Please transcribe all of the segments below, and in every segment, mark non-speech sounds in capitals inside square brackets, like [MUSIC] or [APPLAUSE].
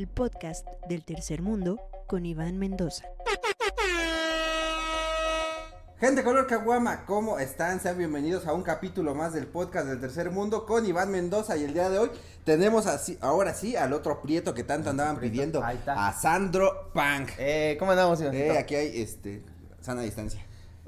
el podcast del tercer mundo con Iván Mendoza. Gente color caguama, ¿cómo están? Sean bienvenidos a un capítulo más del podcast del tercer mundo con Iván Mendoza y el día de hoy tenemos así, ahora sí al otro prieto que tanto andaban pidiendo, Ahí está. a Sandro Punk. Eh, ¿cómo andamos, Iván? Eh, aquí hay este sana distancia.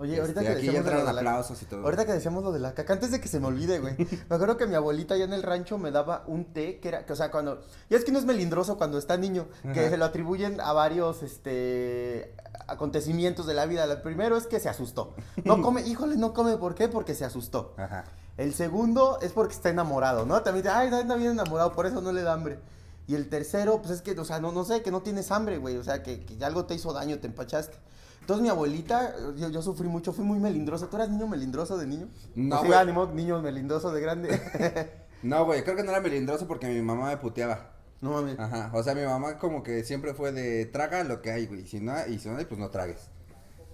Oye, Este, ahorita que aquí ya decíamos lo de la- aplausos y todo. Ahorita que decíamos lo de la caca, antes de que se me olvide, güey. [LAUGHS] Me acuerdo que mi abuelita allá en el rancho me daba un té que era, que, o sea, cuando, ya es que no es melindroso cuando está niño, que se lo atribuyen a varios, este, acontecimientos de la vida. El primero es que se asustó. No come, [LAUGHS] híjole, no come, ¿por qué? Porque se asustó. Ajá. El segundo es porque está enamorado, ¿no? También dice, ay, anda bien enamorado, por eso no le da hambre. Y el tercero, pues es que, o sea, no, no sé, que no tienes hambre, güey. O sea, que, que algo te hizo daño, te empachaste. Entonces mi abuelita, yo, yo sufrí mucho, fui muy melindroso. ¿Tú eras niño melindroso de niño? No, Sí, güey. ánimo, niño melindroso de grande. [LAUGHS] No, güey, creo que no era melindroso porque mi mamá me puteaba. no mames. Ajá, o sea, mi mamá como que siempre fue de traga lo que hay, güey, si no, y si no hay, pues no tragues.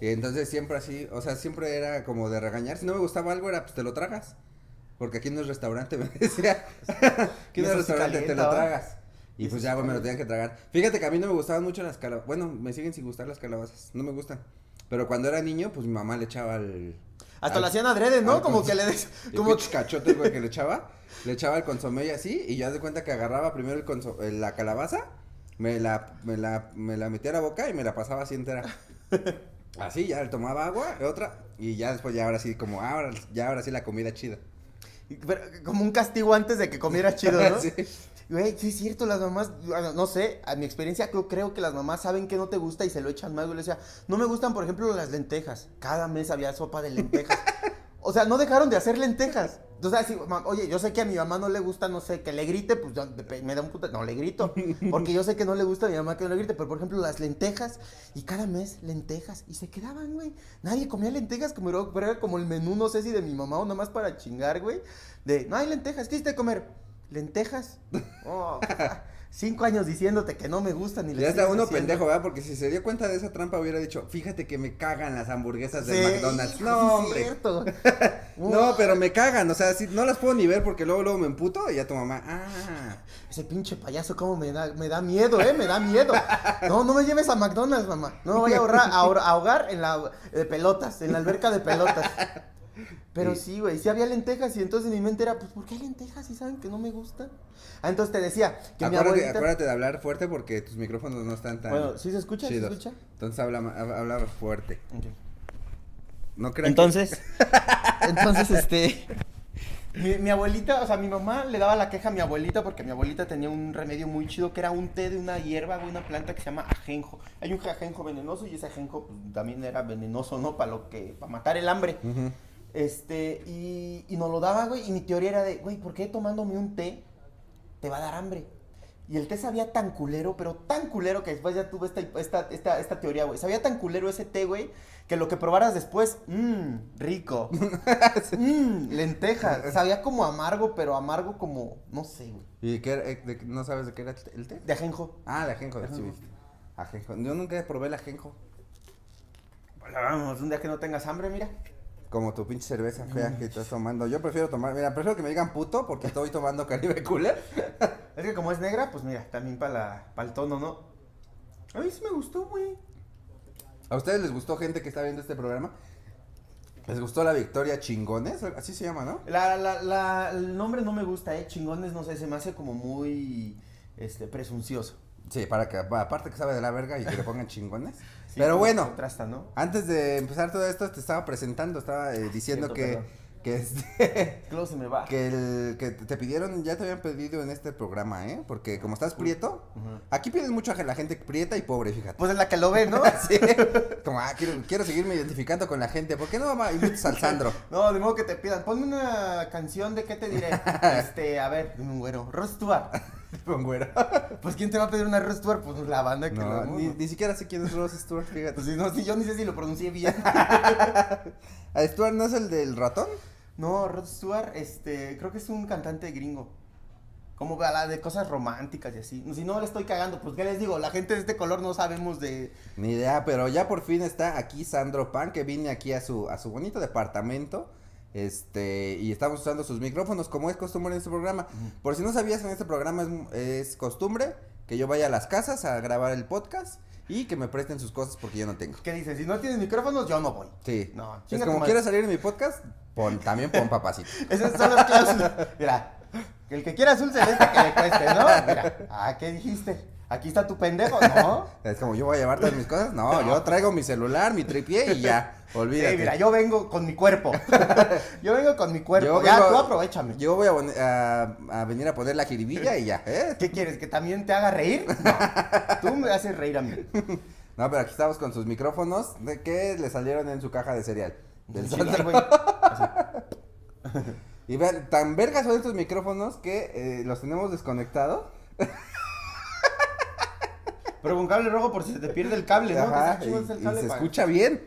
Y entonces siempre así, o sea, siempre era como de regañar, si no me gustaba algo era, pues te lo tragas. Porque aquí no es restaurante, me [LAUGHS] decía. Aquí no es sí restaurante, te lo tragas. Y pues ya, güey, me lo tenían que tragar. Fíjate que a mí no me gustaban mucho las calabazas. Bueno, me siguen sin gustar las calabazas. No me gustan. Pero cuando era niño, pues mi mamá le echaba al. Hasta al- lo hacían adrede, ¿no? Como que le des... [LAUGHS] Como cachote, güey, que le [LAUGHS] echaba. Le echaba el consomé y así. Y ya de cuenta que agarraba primero el conso- eh, la calabaza. Me la, me, la, me la metía a la boca y me la pasaba así entera. [LAUGHS] Así, ya le tomaba agua, otra. Y ya después, ya ahora sí, como, "Ah, ahora, ya ahora sí la comida chida. Pero, como un castigo antes de que comieras chido, ¿no? Sí. Güey, sí es cierto, las mamás, no sé, a mi experiencia creo, creo que las mamás saben que no te gusta y se lo echan más, güey. Le decía, no me gustan, por ejemplo, las lentejas. Cada mes había sopa de lentejas. [LAUGHS] O sea, no dejaron de hacer lentejas. O sea, si, oye, yo sé que a mi mamá no le gusta, no sé, que le grite, pues yo- me da un puta, no le grito. [LAUGHS] Porque yo sé que no le gusta a mi mamá que no le grite, pero por ejemplo, las lentejas, y cada mes lentejas, y se quedaban, güey. Nadie comía lentejas, como era, como el menú, no sé si de mi mamá o nomás para chingar, güey. De, no hay lentejas, ¿qué hiciste comer? ¿Lentejas? Oh, [LAUGHS] cinco años diciéndote que no me gustan y Ya está uno haciendo. pendejo, ¿verdad? Porque si se dio cuenta de esa trampa hubiera dicho, fíjate que me cagan las hamburguesas Sí, del McDonald's. No, hombre. cierto. [LAUGHS] No, pero me cagan, o sea, sí, no las puedo ni ver porque luego, luego me emputo y ya tu mamá, ah. Ese pinche payaso, cómo me da, me da miedo, eh, me da miedo. No, no me lleves a McDonald's, mamá. No me voy a ahorrar, a ahogar en la de pelotas, en la alberca de pelotas. Pero Sí. sí, güey, sí había lentejas y entonces mi mente era, pues, ¿por qué hay lentejas si saben que no me gustan? Ah, entonces te decía que mi Acuérdate, abuelita... acuérdate de hablar fuerte porque tus micrófonos no están tan Bueno, ¿sí se escucha? ¿Sí se escucha? Entonces habla, habla fuerte. No que- [LAUGHS] Entonces, entonces, [LAUGHS] este, mi, mi abuelita, o sea, mi mamá le daba la queja a mi abuelita porque mi abuelita tenía un remedio muy chido que era un té de una hierba, de una planta que se llama ajenjo. Hay un ajenjo venenoso y ese ajenjo pues, también era venenoso, ¿no? Para lo que, para matar el hambre. Ujú. Este, y, y nos lo daba, güey, y mi teoría era de, güey, ¿por qué tomándome un té te va a dar hambre? Y el té sabía tan culero, pero tan culero que después ya tuve esta, esta, esta, esta teoría, güey. Sabía tan culero ese té, güey, que lo que probaras después, mmm, rico. [LAUGHS] Mmm, lentejas. [LAUGHS] Sabía como amargo, pero amargo como, no sé, güey. ¿Y qué era- eh, de- no sabes de qué era el té? De ajenjo. Ah, de ajenjo, sí, Ajenjo. Ajenjo. Yo nunca probé el ajenjo. Bueno, vamos, un día que no tengas hambre, mira. Como tu pinche cerveza fea que estás tomando. Yo prefiero tomar, mira, prefiero que me digan puto porque estoy tomando Caribe Cooler. [LAUGHS] Es que como es negra, pues mira, también para el tono, ¿no? A mí sí me gustó, güey. ¿A ustedes les gustó gente que está viendo este programa? ¿Les gustó la victoria chingones? Así se llama, ¿no? La, la, la, el nombre no me gusta, eh. Chingones, no sé, se me hace como muy, este, presuncioso. Sí, para que, aparte que sabe de la verga y que le pongan chingones. [LAUGHS] Sí, Pero bueno, Contrasta, ¿no? antes de empezar todo esto, te estaba presentando, estaba eh, diciendo que, perdón. Que, este, Close me va. que, el, que te pidieron, ya te habían pedido en este programa, ¿eh? Porque como estás prieto, aquí piden mucho a la gente prieta y pobre, fíjate. Pues es la que lo ve, ¿no? [LAUGHS] Sí, como, ah, quiero, quiero seguirme identificando con la gente. ¿Por qué no mamá, invitas al Sandro? [LAUGHS] No, de modo que te pidan. Ponme una canción de qué te diré. [LAUGHS] Este, a ver, un güero. Rod Stewart. Con güero. Pues ¿quién te va a pedir una Stewart? Pues la banda que No, lo ni, ni siquiera sé quién es Ross Stewart, fíjate. Pues no, yo ni sé si lo pronuncié bien. ¿A Stewart no es el del ratón? No, Rod Stewart, este, creo que es un cantante gringo. Como la de cosas románticas y así. Si no le estoy cagando, pues qué les digo, la gente de este color no sabemos de. Ni idea, pero ya por fin está aquí Sandro Pan, que vine aquí a su, a su bonito departamento. Este, y estamos usando sus micrófonos como es costumbre en este programa. Por si no sabías, en este programa es, es costumbre que yo vaya a las casas a grabar el podcast y que me presten sus cosas porque yo no tengo. ¿Qué dices? Si no tienes micrófonos, yo no voy. Sí. No, es como madre. quieres salir en mi podcast, pon, también pon papacito. [LAUGHS] Esas son las cláusulas. Mira, el que quiera azul celeste que le cueste, ¿no? Mira, ah, ¿qué dijiste? Aquí está tu pendejo, ¿no? [LAUGHS] Es como yo voy a llevar todas mis cosas. No, yo traigo mi celular, mi tripié y ya. Olvídate. Sí, mira, yo vengo con mi cuerpo. [LAUGHS] yo vengo con mi cuerpo. Yo ya, vengo- tú aprovechame. Yo voy a, pon- a- a venir a poner la jiribilla y ya, ¿eh? ¿Qué quieres? ¿Que también te haga reír? [LAUGHS] No. Tú me haces reír a mí. No, pero aquí estamos con sus micrófonos de que le salieron en su caja de cereal. Del Sí. Y vean, tan vergas son estos micrófonos que eh, los tenemos desconectados. Pero con cable rojo por si se te pierde el cable, ¿no? Ajá, Que está y, chido ese y cable se escucha bien.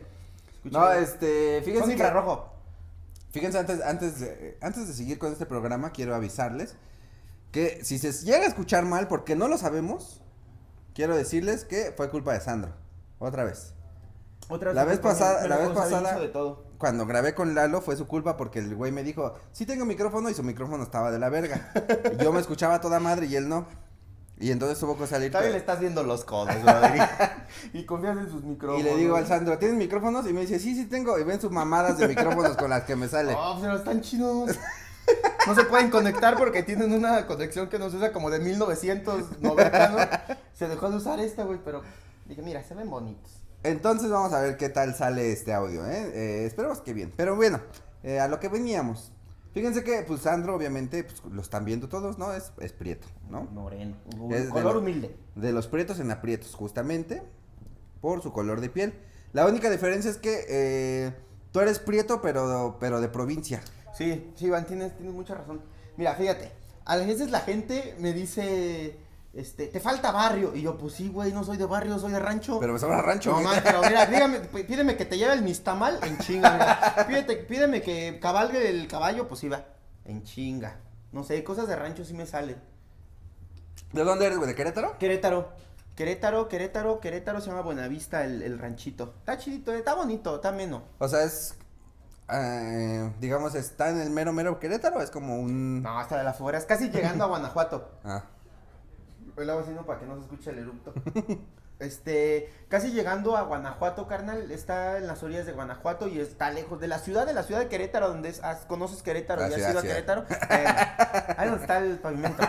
escucha No, bien. este, Son fíjense que, infrarrojo. fíjense antes, antes, de, antes de seguir con este programa, quiero avisarles que si se llega a escuchar mal, porque no lo sabemos, quiero decirles que fue culpa de Sandro. Otra vez. Otra La vez me pone- pasada- la vez pasada- de todo. Cuando grabé con Lalo fue su culpa porque el güey me dijo, sí tengo micrófono y su micrófono estaba de la verga. [LAUGHS] Yo me escuchaba toda madre y él no. Y entonces tuvo que salir. Todavía le estás viendo los codos, brother. [LAUGHS] y confías en sus micrófonos. Y le digo al Sandro, ¿tienes micrófonos? Y me dice, sí, sí tengo. Y ven sus mamadas de micrófonos con las que me sale. [LAUGHS] Oh, pero están chidos. No se pueden conectar porque tienen una conexión que no se usa como de 1990, ¿no? Se dejó de usar esta, güey, pero dije, mira, se ven bonitos. Entonces vamos a ver qué tal sale este audio, ¿eh? Eh, esperemos que bien. Pero bueno, eh, a lo que veníamos. Fíjense que, pues, Sandro, obviamente, pues, lo están viendo todos, ¿no? Es, es prieto, ¿no? Moreno. Es de color lo- humilde. De los prietos en aprietos, justamente, por su color de piel. La única diferencia es que eh, tú eres prieto, pero, pero de provincia. Sí, sí, Iván, tienes, tienes mucha razón. Mira, fíjate, a veces la gente me dice, este, te falta barrio. Y yo, pues sí, güey, no soy de barrio, soy de rancho. Pero me sobra rancho, No, güey. man, pero mira, dígame, pídeme que te lleve el mistamal en chinga, mira. Pídete, pídeme que cabalgue el caballo, pues iba, en chinga. No sé, cosas de rancho sí me salen. ¿De dónde eres, güey? ¿De Querétaro? Querétaro, Querétaro, Querétaro, Querétaro se llama Buenavista el, el ranchito. Está chidito, está bonito, está ameno. O sea, es. eh, digamos, está en el mero, mero Querétaro. Es como un. No, hasta de las afueras, casi llegando a Guanajuato. Ah. Lo hago haciendo para que no se escuche el erupto. [LAUGHS] Este, casi llegando a Guanajuato, carnal, está en las orillas de Guanajuato y está lejos de la ciudad, de la ciudad de Querétaro, donde es, conoces Querétaro, La ya has ido a ciudad. Querétaro. [LAUGHS] Eh, ahí donde está el pavimento.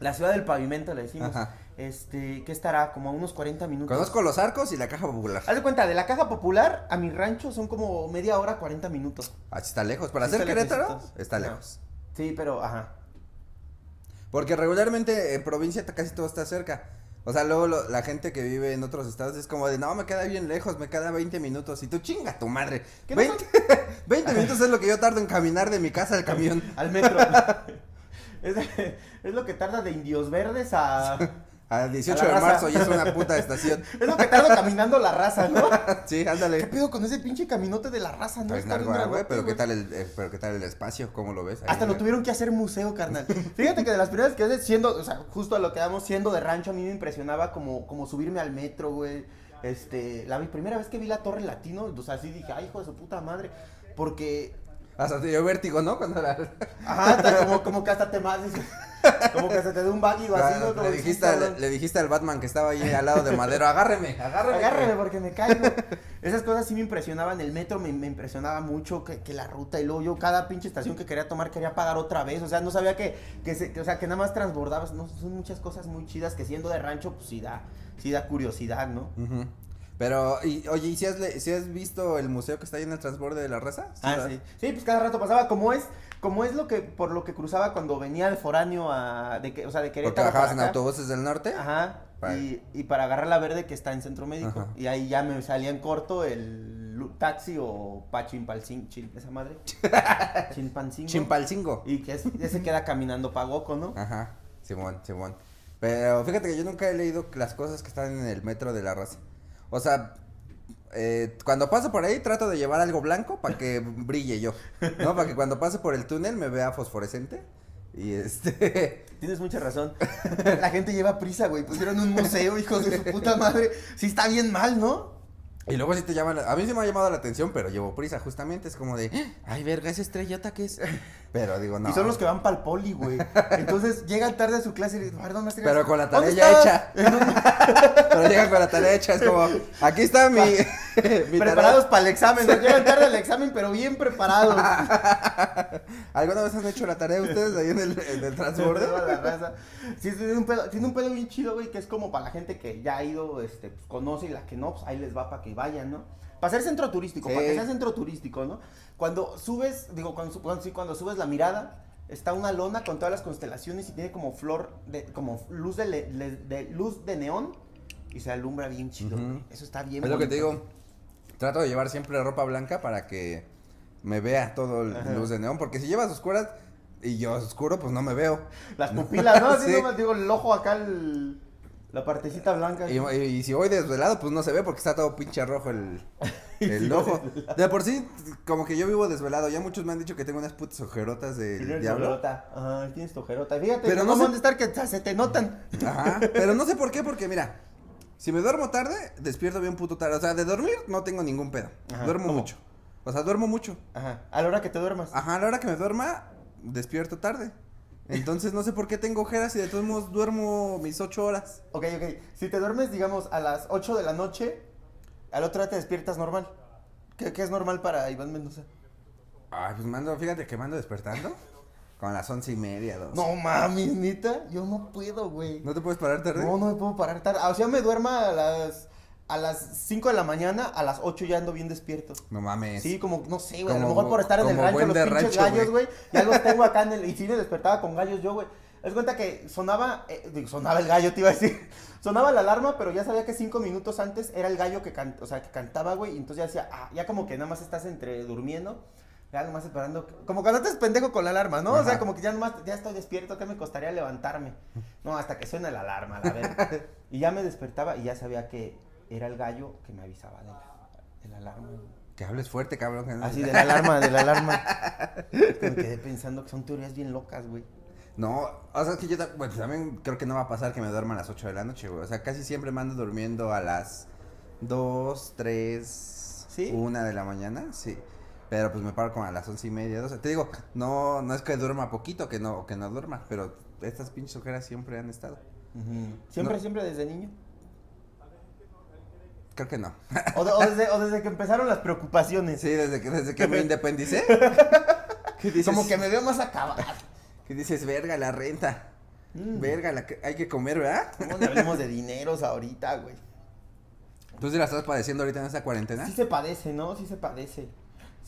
La ciudad del pavimento, le decimos. Ajá. Este, ¿qué estará? Como a unos 40 minutos. Conozco los arcos y la caja popular. Haz de cuenta, de la caja popular a mi rancho son como media hora, 40 minutos. Así está lejos. Para Sí está Querétaro, lejecitos. está lejos. Sí, pero, ajá. Porque regularmente en provincia casi todo está cerca. O sea, luego lo- la gente que vive en otros estados es como de, no, me queda bien lejos, me queda 20 minutos. Y tú chinga tu madre. ¿Qué no 20, 20 [LAUGHS] minutos es lo que yo tardo en caminar de mi casa al camión. Al metro. [LAUGHS] es, es lo que tarda de Indios Verdes a... A 18 A la de raza. marzo y es una puta estación. [LAUGHS] Es lo que tarda caminando la raza, ¿no? [LAUGHS] Sí, ¿Qué ándale. pedo con ese pinche caminote de la raza, no? Pues Está bien güey, grandote, pero qué tal el, eh, pero qué tal el espacio, ¿cómo lo ves? Ahí, Hasta lo tuvieron que hacer museo, carnal. Fíjate que de las primeras que haces siendo, o sea, justo a lo que damos siendo de rancho, a mí me impresionaba como, como subirme al metro, güey. Este, la primera vez que vi la Torre Latino, o sea, así dije, ay, hijo de su puta madre. Porque, Hasta te dio vértigo, ¿no? Cuando la... ajá, hasta como, como que hasta te más, como que hasta te da un así, ¿no? Como le, dijiste, cabrón. le, le dijiste al Batman que estaba ahí al lado de Madero, agárreme, agárreme. Agárreme porque me caigo. Esas cosas sí me impresionaban. El metro me, me impresionaba mucho que, que la ruta y luego yo cada pinche estación que quería tomar quería pagar otra vez. O sea, no sabía que, que, se- que, o sea, que nada más transbordabas. No, son muchas cosas muy chidas que siendo de rancho, pues sí da, sí da curiosidad, ¿no? Ujú. Pero, y, oye, ¿y si has, le- si has visto el museo que está ahí en el transborde de la raza? Ah, ¿verdad? sí. Sí, pues cada rato pasaba. Como es, como es lo que, por lo que cruzaba cuando venía de foráneo a, de que, o sea, de Porque Querétaro. bajabas para en autobuses del norte. Ajá. Y, y para agarrar la verde que está en centro médico. Ajá. Y ahí ya me salía en corto el taxi o pachimpalcin, esa madre. [LAUGHS] Chimpancingo. Chimpalcingo. Y que es- ese queda caminando pagoco, ¿no? Ajá, Simón, Simón. Pero fíjate que yo nunca he leído las cosas que están en el metro de la raza. O sea, eh, cuando paso por ahí trato de llevar algo blanco para que brille yo, ¿no? Para que cuando pase por el túnel me vea fosforescente. Y este... [LAUGHS] Tienes mucha razón. [LAUGHS] La gente lleva prisa, güey. Pusieron un museo, hijos de su puta madre. Sí está bien mal, ¿no? Y luego sí te llaman, a mí sí me ha llamado la atención, pero llevo prisa justamente, es como de, ay verga, esa estrellota que es. Pero digo, no. Y son los que van para el poli, güey. Entonces [LAUGHS] llegan tarde a su clase y dicen, perdón. Pero con la ¿dónde tarea ya estás?" hecha. [LAUGHS] Pero llegan con la tarea hecha, es como, aquí está mi, [LAUGHS] mi Preparados para el examen, ¿no? llegan tarde al examen, pero bien preparados. ¿Alguna vez han hecho la tarea ustedes ahí en el, en el raza. Sí, tiene un pedo, tiene un pedo bien chido, güey, que es como para la gente que ya ha ido, este, pues, conoce y la que no, pues ahí les va para que vayan, ¿no? Para ser centro turístico, Sí. para que sea centro turístico, ¿no? Cuando subes, digo, cuando, cuando- sí, cuando subes la mirada, está una lona con todas las constelaciones y tiene como flor, de, como luz de, le- le- de- luz de neón y se alumbra bien chido. Eso está bien Es lo que te digo. Trato de llevar siempre ropa blanca para que me vea todo el Ajá. luz de neón. Porque si llevas oscuras y yo oscuro, pues no me veo. Las pupilas, ¿no? [LAUGHS] Así Sí. nomás, digo, el ojo acá, el- la partecita blanca. Y, y- y si voy desvelado, pues no se ve porque está todo pinche rojo el, [LAUGHS] el ojo. De por sí, como que yo vivo desvelado. Ya muchos me han dicho que tengo unas putas ojerotas del Tienes diablo. ojerota. Ajá, tienes tu ojerota. Fíjate, Pero no no sé- dónde estar que se te notan. Ajá. Pero no sé por qué, porque mira, si me duermo tarde, despierto bien puto tarde. O sea, de dormir no tengo ningún pedo. Ajá, Duermo ¿cómo? mucho. O sea, duermo mucho. Ajá, a la hora que te duermas. Ajá, a la hora que me duerma, despierto tarde. Entonces no sé por qué tengo ojeras y de todos modos duermo mis ocho horas. Ok, ok. Si te duermes, digamos, a las 8 de la noche, al otro día te despiertas normal. ¿Qué, qué es normal para Iván Mendoza? Ay, pues mando, fíjate que mando despertando. Con las once y media, dos. No mames, neta, yo no puedo, güey. ¿No te puedes parar tarde? No, no me puedo parar tarde. O sea, me duerma a las a las 5 de la mañana, a las 8 ya ando bien despierto. No mames. Sí, como, no sé, güey, a lo mejor por estar en el rancho, los pinches rancho, gallos, güey. ya los [LAUGHS] tengo acá en el, y sí me despertaba con gallos yo, güey. Es cuenta que sonaba, eh, sonaba el gallo, te iba a decir, [LAUGHS] sonaba la alarma, pero ya sabía que cinco minutos antes era el gallo que, can- o sea, que cantaba, güey, y entonces ya decía, ah, ya como que nada más estás entre durmiendo, ya nomás esperando, como cuando estás pendejo con la alarma, ¿no? O sea, como que ya nomás, ya estoy despierto, ¿qué me costaría levantarme? No, hasta que suena la alarma, la verdad. [LAUGHS] Y ya me despertaba y ya sabía que era el gallo que me avisaba de la, de la alarma. Que hables fuerte, cabrón. que no- Así de la alarma, de la alarma. Me quedé pensando que son teorías bien locas, güey. No, o sea, es que yo bueno, también creo que no va a pasar que me duerma a las 8 de la noche, güey. O sea, casi siempre me ando durmiendo a las 2, 3, ¿Sí? 1 de la mañana, sí. Pero pues me paro como a las once y media, 12. Te digo, no, no es que duerma poquito, que no, que no duerma, pero estas pinches ojeras siempre han estado. Siempre, No. siempre desde niño. Creo que no. O, de- o desde, o desde que empezaron las preocupaciones. Sí, desde que, desde que me independicé. [LAUGHS] ¿Qué dices? Como que me veo más acabado. ¿Qué dices? Verga, la renta. Mm. Verga, la que hay que comer, ¿verdad? ¿Cómo no hablemos de dineros ahorita, güey? ¿Tú sí la estás padeciendo ahorita en esta cuarentena? Sí se padece, ¿no? Sí se padece.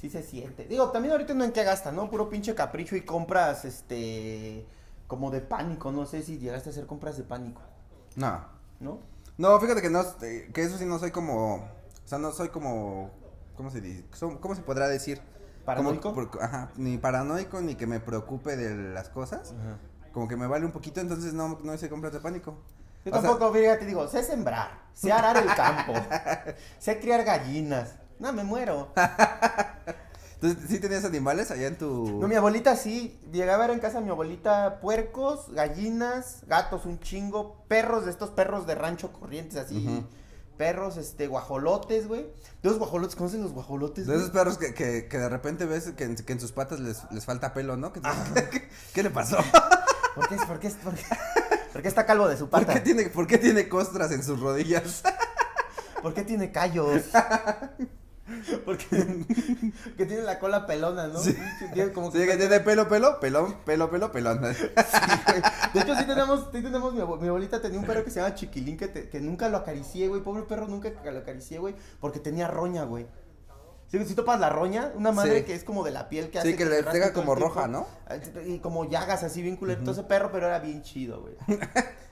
Sí se siente. Digo, también ahorita no en qué gasta, ¿no? Puro pinche capricho y compras, este, como de pánico. No sé si llegaste a hacer compras de pánico, No. ¿no? No, fíjate que no, eh, que eso sí no soy como, o sea, no soy como, ¿cómo se dice? ¿Cómo se podrá decir? ¿Paranoico? Como ajá, ni paranoico, ni que me preocupe de las cosas. Como que me vale un poquito, entonces no, no hice compras de pánico. Yo O sea, tampoco, fíjate, digo, sé sembrar, sé arar el campo, [LAUGHS] sé criar gallinas. No, me muero. [LAUGHS] Entonces, ¿sí tenías animales allá en tu...? No, mi abuelita sí. Llegaba a ver en casa mi abuelita puercos, gallinas, gatos, un chingo, perros de estos perros de rancho corrientes así. Perros, este, guajolotes, güey. ¿De los guajolotes? ¿Conocen los guajolotes? De güey? esos perros que, que, que de repente ves que en, que en sus patas les, les falta pelo, ¿no? [LAUGHS] ¿Qué, qué le pasó? [LAUGHS] ¿Por qué, por, qué, por, qué, por qué está calvo de su ¿Por pata? qué, tiene, ¿Por qué tiene costras en sus rodillas? [LAUGHS] ¿Por qué tiene callos? [LAUGHS] Porque que tiene la cola pelona, ¿no? Sí. Tiene como Sí, que tiene pelo, pelo, pelón, pelo, pelo, pelón. Sí. De hecho, sí tenemos, sí tenemos, mi, mi abuelita tenía un perro que se llama Chiquilín que, te- que nunca lo acaricié, güey. Pobre perro, nunca lo acaricié, güey. Porque tenía roña, güey. ¿Sí, sí topas la roña? Una madre Sí. que es como de la piel que Sí, hace que te le pega como roja, ¿no? Ah, Y como llagas así bien culero. Ese perro, pero era bien chido, güey. [LAUGHS]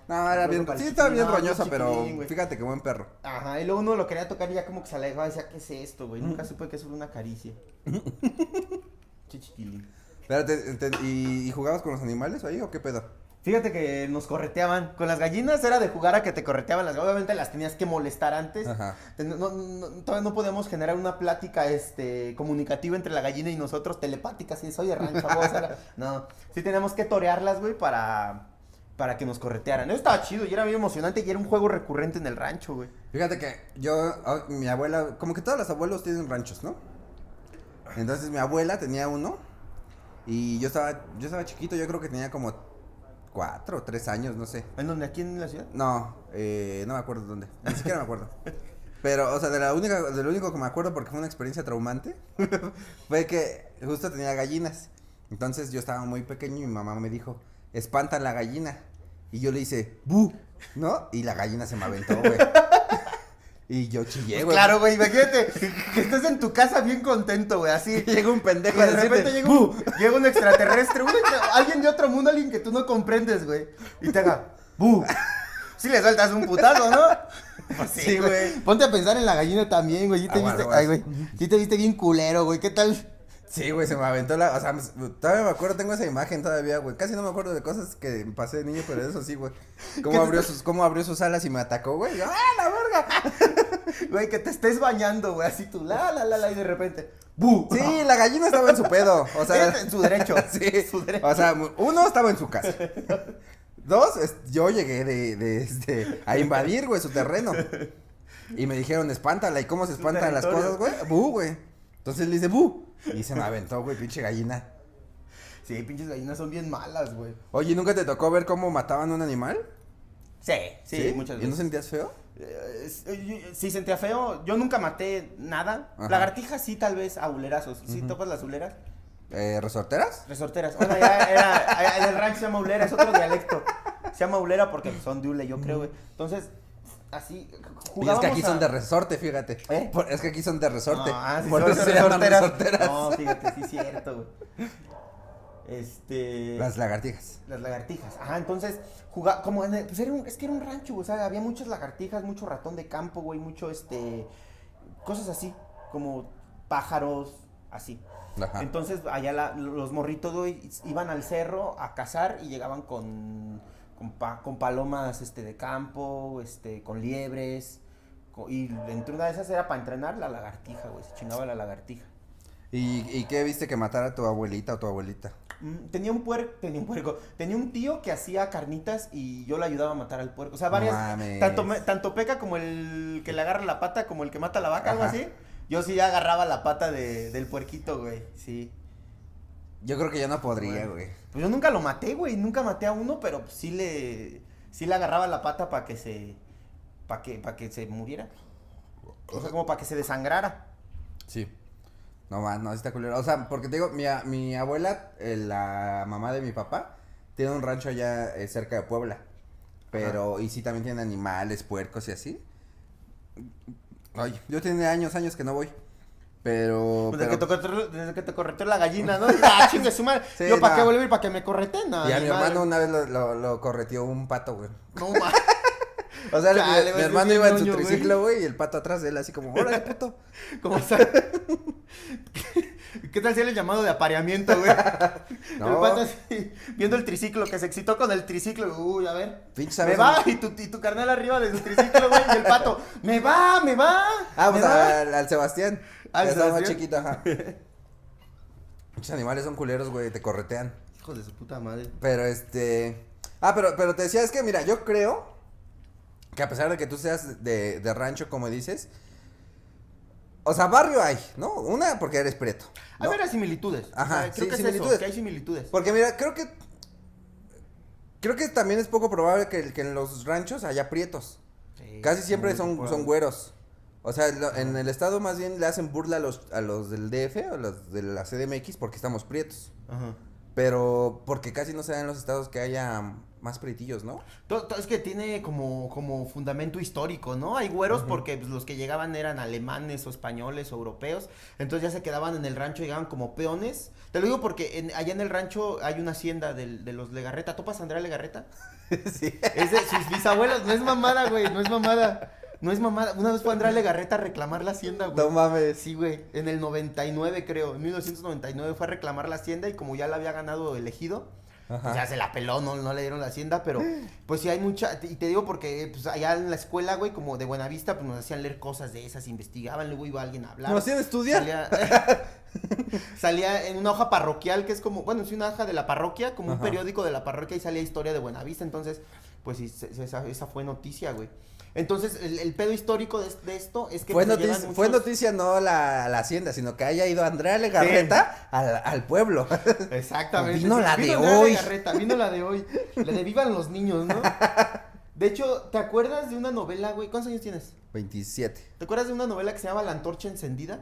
No, era bien, sí, estaba bien no, roñoso, bien pero fíjate qué buen perro. Ajá, y luego uno lo quería tocar y ya como que se alejaba y decía, ¿qué es esto, güey? Nunca supe que era una caricia. [LAUGHS] Che chiquilín. Espérate, te- ¿y, y jugabas con los animales ahí o qué pedo? Fíjate que nos correteaban. Con las gallinas era de jugar a que te correteaban las Obviamente las tenías que molestar antes. Ajá. No, no- todavía no podíamos generar una plática este, comunicativa entre la gallina y nosotros, telepática, así, soy de rancho, vos, [LAUGHS] ahora". No, sí teníamos que torearlas, güey, para, para que nos corretearan. Eso estaba chido y era bien emocionante y era un juego recurrente en el rancho, güey. Fíjate que yo, mi abuela, como que todos los abuelos tienen ranchos, ¿no? Entonces mi abuela tenía uno Y yo estaba, yo estaba chiquito, yo creo que tenía como cuatro o tres años, no sé. ¿En dónde? ¿Aquí en la ciudad? No, eh, no me acuerdo dónde. Ni siquiera me acuerdo. Pero, o sea, de la única, de lo único que me acuerdo porque fue una experiencia traumante, [LAUGHS] fue que justo tenía gallinas. Entonces yo estaba muy pequeño y mi mamá me dijo, espanta la gallina. Y yo le hice, bu, ¿no? Y la gallina se me aventó, güey. [LAUGHS] Y yo chillé, güey. Claro, güey, imagínate que estés en tu casa bien contento, güey, así. [LAUGHS] Llega un pendejo Y de repente decirte, llega un, llega un extraterrestre, un alguien de otro mundo, alguien que tú no comprendes, güey. Y te haga, ¡bu! Si le sueltas un putazo, ¿no? Pues Sí, güey. Ponte a pensar en la gallina también, güey. ¿Sí te viste? Ay, güey. Sí te viste bien culero, güey. ¿Qué tal? Sí, güey, se me aventó la. O sea, me- todavía me acuerdo, tengo esa imagen todavía, güey. Casi no me acuerdo de cosas que pasé de niño, pero eso sí, güey. Cómo [LAUGHS] abrió sus, cómo abrió sus alas y me atacó, güey. Yo, ¡ah, la verga! [LAUGHS] Güey, que te estés bañando, güey. Así tú, la, la, la, la. Y de repente, ¡bu! Sí, [LAUGHS] la gallina estaba en su pedo. O sea, en su derecho. sí. Su derecho. O sea, uno estaba en su casa. Dos, yo llegué de, de este, a invadir, güey, su terreno. Y me dijeron, espántala. ¿Y cómo se espantan las cosas, güey? Bu, güey. Entonces le dice, bu. Y se me aventó, güey, pinche gallina. Sí, pinches gallinas son bien malas, güey. Oye, ¿nunca te tocó ver cómo mataban a un animal? Sí, sí, muchas ¿Y veces. no sentías feo? Eh, eh, sí, sentía feo. Yo nunca maté nada. Ajá. Lagartijas sí, tal vez, abulerazos. ¿Sí topas las abuleras? Eh, ¿Resorteras? Resorteras. Bueno, ya era, en el rancho se llama ulera, es otro dialecto. Se llama ulera porque son de hule, yo creo, güey. Entonces, así, Y es jugábamos que aquí a- son de resorte, fíjate. ¿Eh? Por- es que aquí son de resorte. No, ah, sí, Por eso se llaman resorteras. No, fíjate, sí es cierto, güey. Este... Las lagartijas. Las lagartijas. Ajá, entonces, jugaba, como en el- pues era un, es que era un rancho, güey, o sea, había muchas lagartijas, mucho ratón de campo, güey, mucho, este, cosas así, como pájaros, así. Ajá. Entonces, allá la- los morritos, güey, iban al cerro a cazar y llegaban con, con, pa- con palomas, este, de campo, este, con liebres, co- y entre una de esas era para entrenar la lagartija, güey, se chingaba la lagartija. ¿Y, ¿Y qué viste que matara a tu abuelita o tu abuelita? Mm, Tenía un puerco, tenía un puerco, tenía un tío que hacía carnitas y yo le ayudaba a matar al puerco. O sea, varias, mames. tanto, me- tanto peca como el que le agarra la pata, como el que mata la vaca, algo así. Yo sí agarraba la pata de, del puerquito, güey, sí. Yo creo que yo no podría, güey. Pues yo nunca lo maté, güey, nunca maté a uno, pero sí le, sí le agarraba la pata para que se, para que, para que se muriera. O sea, como para que se desangrara. Sí. No más, no, sí está culero. O sea, porque te digo, mi, mi abuela, eh, la mamá de mi papá, tiene un rancho allá eh, cerca de Puebla. Pero, y sí también tiene animales, puercos y así. Ay, yo tiene años, años que no voy. Pero. Desde, pero- que te, correteó- desde que te correteó la gallina, ¿no? [LAUGHS] Ah, chingue su madre. Sí, yo, ¿para no. qué volver? ¿Para que me correten? No, y a mi hermano una vez lo, lo, lo correteó un pato, güey. No, [LAUGHS] ma. O sea, mi- hermano iba en su triciclo, güey, y el pato atrás de él, así como, órale, puto. [LAUGHS] ¿Cómo está? ¿Qué tal si era el llamado de apareamiento, güey? No. El pato así, viendo el triciclo, que se excitó con el triciclo. Uy, a ver. Pinche, Me va, y tu, y tu carnal arriba de su triciclo, güey, y el pato. Me va, me va. Ah, pues al Sebastián. ¿Al Ya estaba más chiquito, ajá. [LAUGHS] Muchos animales son culeros, güey, te corretean. Hijo de su puta madre. Pero este. Ah, pero, pero te decía, es que mira, yo creo que a pesar de que tú seas de, de rancho, como dices. O sea, barrio hay, ¿no? Una, porque eres preto. Hay ¿no? varias similitudes. Ajá, O sea, creo sí, que es similitudes. eso, que hay similitudes. Porque mira, creo que. Creo que también es poco probable que, que en los ranchos haya prietos. Sí, Casi siempre son, son güeros. O sea, lo- en el estado más bien le hacen burla a los, a los del DF, a los de la CDMX, porque estamos prietos. Ajá. Pero porque casi no se da en los estados que haya más prietillos, ¿no? Todo, todo es que tiene como, como fundamento histórico, ¿no? Hay güeros porque pues, los que llegaban eran alemanes o españoles o europeos, entonces ya se quedaban en el rancho, llegaban como peones. Te lo digo porque en- allá en el rancho hay una hacienda del- de, los Legarreta. ¿Topas Andrea Legarreta? [LAUGHS] sí. Es de sus bisabuelos, no es mamada, güey, no es mamada. No es mamada. Una vez fue Andrea Legarreta a reclamar la hacienda, güey. No mames. Sí, güey, en el 99 creo, en 1999 fue a reclamar la hacienda y como ya la había ganado elegido, pues ya se la peló, no, no le dieron la hacienda, pero pues sí hay mucha, y te digo porque pues allá en la escuela, güey, como de Buenavista, pues nos hacían leer cosas de esas, investigaban, luego iba alguien a hablar. ¿Nos hacían estudiar? Salía, [LAUGHS] salía en una hoja parroquial que es como, bueno, sí, una hoja de la parroquia, como un periódico de la parroquia y salía historia de Buenavista, entonces, pues esa, esa fue noticia, güey. Entonces, el, el pedo histórico de, de esto es que Fue, pues, noticia, fue no la, la hacienda, sino que haya ido Andrea Legarreta al, al pueblo. [LAUGHS] Exactamente. Vino la de Andrea hoy. Legarreta, vino la de hoy. La de Vivan los niños, ¿no? [LAUGHS] De hecho, ¿te acuerdas de una novela, güey? ¿Cuántos años tienes? 27. ¿Te acuerdas de una novela que se llama La Antorcha Encendida?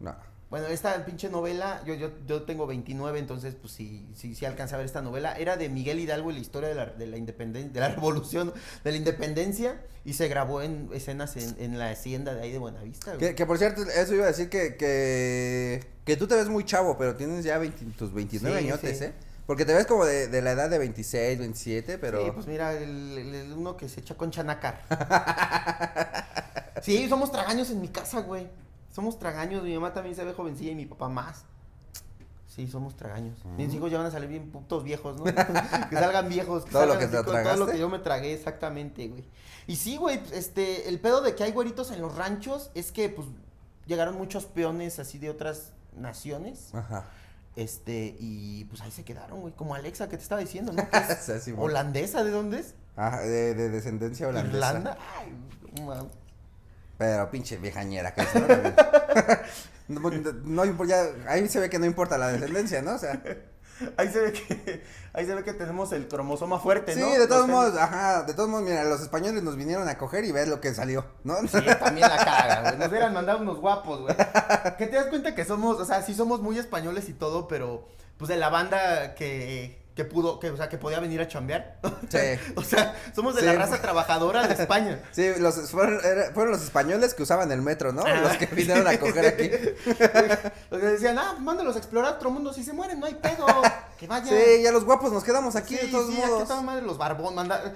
No. Bueno, esta pinche novela, yo, yo, yo tengo 29, entonces pues sí, sí, sí alcanza a ver esta novela. Era de Miguel Hidalgo y la historia de la, de la independencia, de la [LAUGHS] revolución, de la independencia, y se grabó en escenas en, en la hacienda de ahí de Buenavista. güey. Que, que por cierto, eso iba a decir que, que, que tú te ves muy chavo, pero tienes ya 20 tus 29 Sí, añotes, sí. ¿eh? Porque te ves como de, de la edad de 26, 27, pero... Sí, pues mira, el, el- el uno que se echa con chanacar. [LAUGHS] sí, somos tragaños en mi casa, güey. Somos tragaños, mi mamá también se ve jovencilla y mi papá más. Sí, somos tragaños. Mis hijos ya van a salir bien putos viejos, ¿no? [LAUGHS] que salgan viejos. Todo lo salgan que así te Todo lo que yo me tragué, exactamente, güey. Y sí, güey, este, el pedo de que hay güeritos en los ranchos es que, pues, llegaron muchos peones así de otras naciones. Ajá. Este, y pues ahí se quedaron, güey. Como Alexa que te estaba diciendo, ¿no? [LAUGHS] Que es Sí, sí, holandesa, ¿de dónde es? Ajá, de, de descendencia holandesa. Irlanda. Ay. Pero pinche viejañera que es, ¿no? [LAUGHS] También. no, no ya, ahí se ve que no importa la descendencia, ¿no? O sea, Ahí se ve que, ahí se ve que tenemos el cromosoma fuerte, sí, ¿no? de todos Los modos, ajá, de todos modos, mira, los españoles nos vinieron a coger y ves lo que salió, ¿no? Sí, también la caga, güey. Nos hubieran mandado unos guapos, güey. Que te das cuenta que somos, o sea, sí somos muy españoles y todo, pero pues de la banda que, que pudo, que, o sea, que podía venir a chambear. Sí. [LAUGHS] O sea, somos de Sí. la raza trabajadora de España. [LAUGHS] Sí, los, fueron, era- fueron los españoles que usaban el metro, ¿no? Ah. Los que vinieron a coger aquí. [LAUGHS] Los que decían, ah, mándalos a explorar otro mundo. Si se mueren, no hay pedo. Que vayan. Sí, ya los guapos nos quedamos aquí de Sí, todos sí, aquí modos. estaban madre los barbones. manda-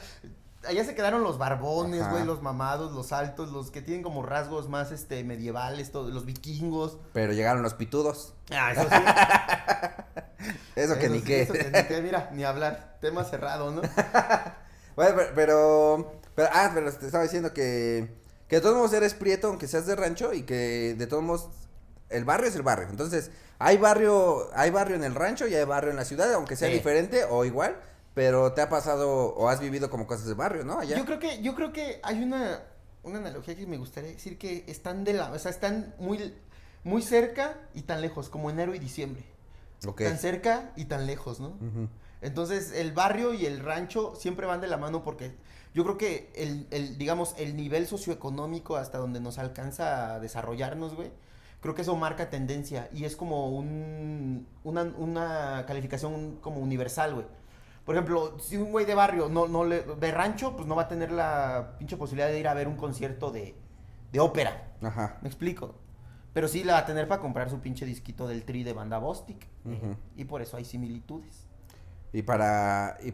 Allá se quedaron los barbones, güey, los mamados, los altos, los que tienen como rasgos más este medievales, todos, los vikingos. Pero llegaron los pitudos. Ah, eso sí. [LAUGHS] Eso que ni sí, qué. eso que ni qué, mira, ni hablar. Tema cerrado, ¿no? [LAUGHS] Bueno, pero, pero, pero- ah, pero te estaba diciendo que, que de todos modos eres prieto, aunque seas de rancho, y que de todos modos, el barrio es el barrio. Entonces, hay barrio, hay barrio en el rancho y hay barrio en la ciudad, aunque sea Sí. diferente o igual, pero te ha pasado o has vivido como cosas de barrio, ¿no? Allá. Yo creo que, yo creo que hay una, una analogía que me gustaría decir que están de la, o sea, están muy, muy cerca y tan lejos, como enero y diciembre. Ok. Tan cerca y tan lejos, ¿no? Entonces, el barrio y el rancho siempre van de la mano porque yo creo que el, el, digamos, el nivel socioeconómico hasta donde nos alcanza a desarrollarnos, güey, creo que eso marca tendencia y es como un, una, una calificación como universal, güey. Por ejemplo, si un güey de barrio, no, no le, de rancho, pues no va a tener la pinche posibilidad de ir a ver un concierto de, de ópera. Ajá. ¿Me explico? Pero sí la va a tener para comprar su pinche disquito del tri de banda Bostic. Ujú. Y por eso hay similitudes. Y para, y,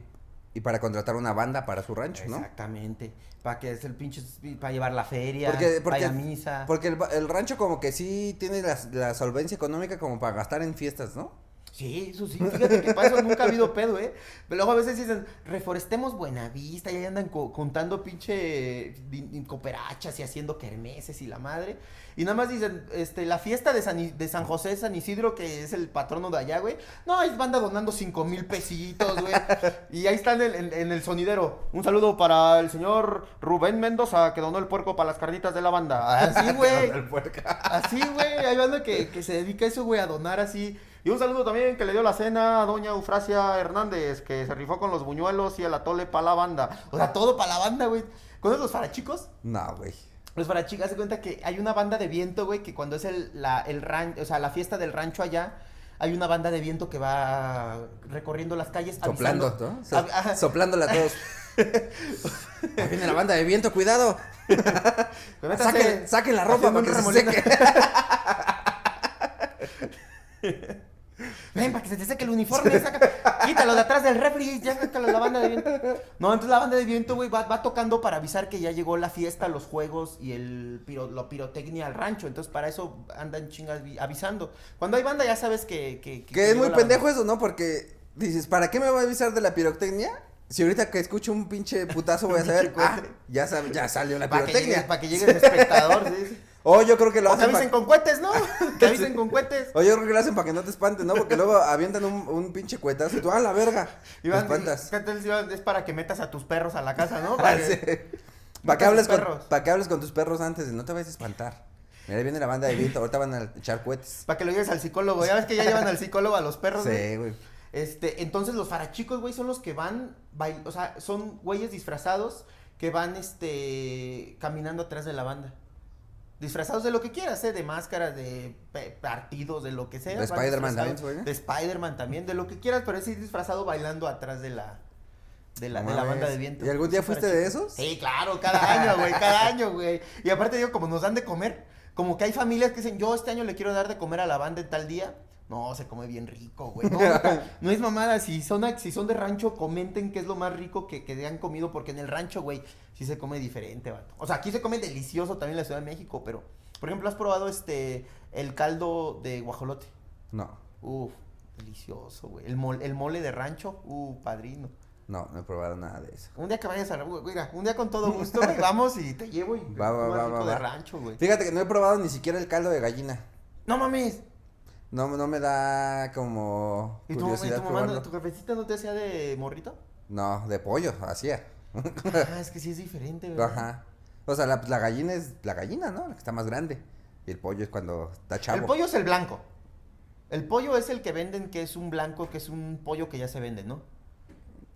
y para contratar una banda para su rancho, ¿no? Exactamente. Para que es el pinche. Para llevar la feria. Porque- porque- vaya a misa. Porque el rancho como que sí tiene la, la solvencia económica como para gastar en fiestas, ¿no? Sí, eso sí. Fíjate que para eso nunca ha habido pedo, ¿eh? Pero luego a veces dicen, reforestemos Buenavista. Y ahí andan co- contando pinche cooperachas y haciendo kermeses y la madre. Y nada más dicen, este, la fiesta de San, I- de San José, San Isidro, que es el patrono de allá, güey. No, ahí banda donando cinco mil pesitos, güey. y ahí están en, en- en el sonidero. Un saludo para el señor Rubén Mendoza, que donó el puerco para las carnitas de la banda. Así, [LAUGHS] güey. Así, güey, hay banda que, que se dedica a eso, güey, a donar así. Y un saludo también que le dio la cena a doña Eufrasia Hernández, que se rifó con los buñuelos y el atole para la banda. O sea, todo para la banda, güey. ¿Conoces los farachicos? No, güey. Los farachicos, haz de cuenta que hay una banda de viento, güey, que cuando es el, la, el ran, o sea, la fiesta del rancho allá, hay una banda de viento que va recorriendo las calles Soplando, avisando- ¿no? So- ajá. soplándole a todos. [LAUGHS] Ahí viene la banda de viento, cuidado. [LAUGHS] Saquen, saquen la ropa para que se seque. [LAUGHS] Ven, para que se te seque el uniforme, saca, quítalo de atrás del refri, ya sácalo la banda de viento. No, entonces la banda de viento, güey, va, va tocando para avisar que ya llegó la fiesta, los juegos y el piro, lo pirotecnia al rancho. Entonces para eso andan chingas vi- avisando. Cuando hay banda ya sabes que... Que, Que es muy pendejo banda. eso, ¿no? Porque dices, ¿para qué me va a avisar de la pirotecnia? Si ahorita que escucho un pinche putazo voy a [LAUGHS] saber, ah, ya, ya salió la pirotecnia. para que llegue el espectador, [LAUGHS] sí. O yo creo que lo O que hacen avisen pa- con cohetes, ¿no? [LAUGHS] Que avisen con cohetes. O yo creo que lo hacen para que no te espantes, ¿no? Porque luego avientan un, un pinche cuetazo y tú, ¡ah, la verga! Te espantas. ¿qué tal, Iván? Es para que metas a tus perros a la casa, ¿no? [LAUGHS] Para que- Para que, Metas hables con, perros. pa' que hables con tus perros antes, no te vayas a espantar. Mira, ahí viene la banda de viento, ahorita van a echar cohetes. Para que lo lleves al psicólogo. Ya ves que ya llevan al psicólogo a los perros. Sí, güey. Este, entonces los farachicos, güey, son los que van, bail- o sea, son güeyes disfrazados que van, este, caminando atrás de la banda. Disfrazados de lo que quieras, ¿eh? De máscaras, de partidos, de lo que sea. De Spider-Man también. De Spider-Man también, de lo que quieras, pero es ir disfrazado bailando atrás de la, de la, de la banda de viento. ¿Y algún día fuiste de esos? Sí, claro, cada año, güey, [LAUGHS] cada año, güey. Y aparte digo, como nos dan de comer, como que hay familias que dicen, yo este año le quiero dar de comer a la banda en tal día. No, se come bien rico, güey. No, [LAUGHS] es mamada. Si son, si son de rancho, comenten qué es lo más rico que, que han comido, porque en el rancho, güey, sí se come diferente, vato. O sea, aquí se come delicioso también en la Ciudad de México, pero, por ejemplo, ¿has probado este, el caldo de guajolote? No, Uf, delicioso, güey. El, mol- el mole de rancho, uh, padrino. no, no he probado nada de eso. Un día que vayas a mira, un día con todo gusto, güey, vamos y te llevo y [LAUGHS] Va, va, va, va, de rancho, güey. Fíjate que no he probado ni siquiera el caldo de gallina. No mames. No, no me da como ¿Y tu, y tu mamá, no- tu jefecita no te hacía de morrito? No, de pollo, hacía. Ah, es que sí es diferente, ¿verdad? Ajá. O sea, la, la gallina es la gallina, ¿no? La que está más grande. Y el pollo es cuando está chavo. El pollo es el blanco. El pollo es el que venden, que es un blanco, que es un pollo que ya se vende, ¿no?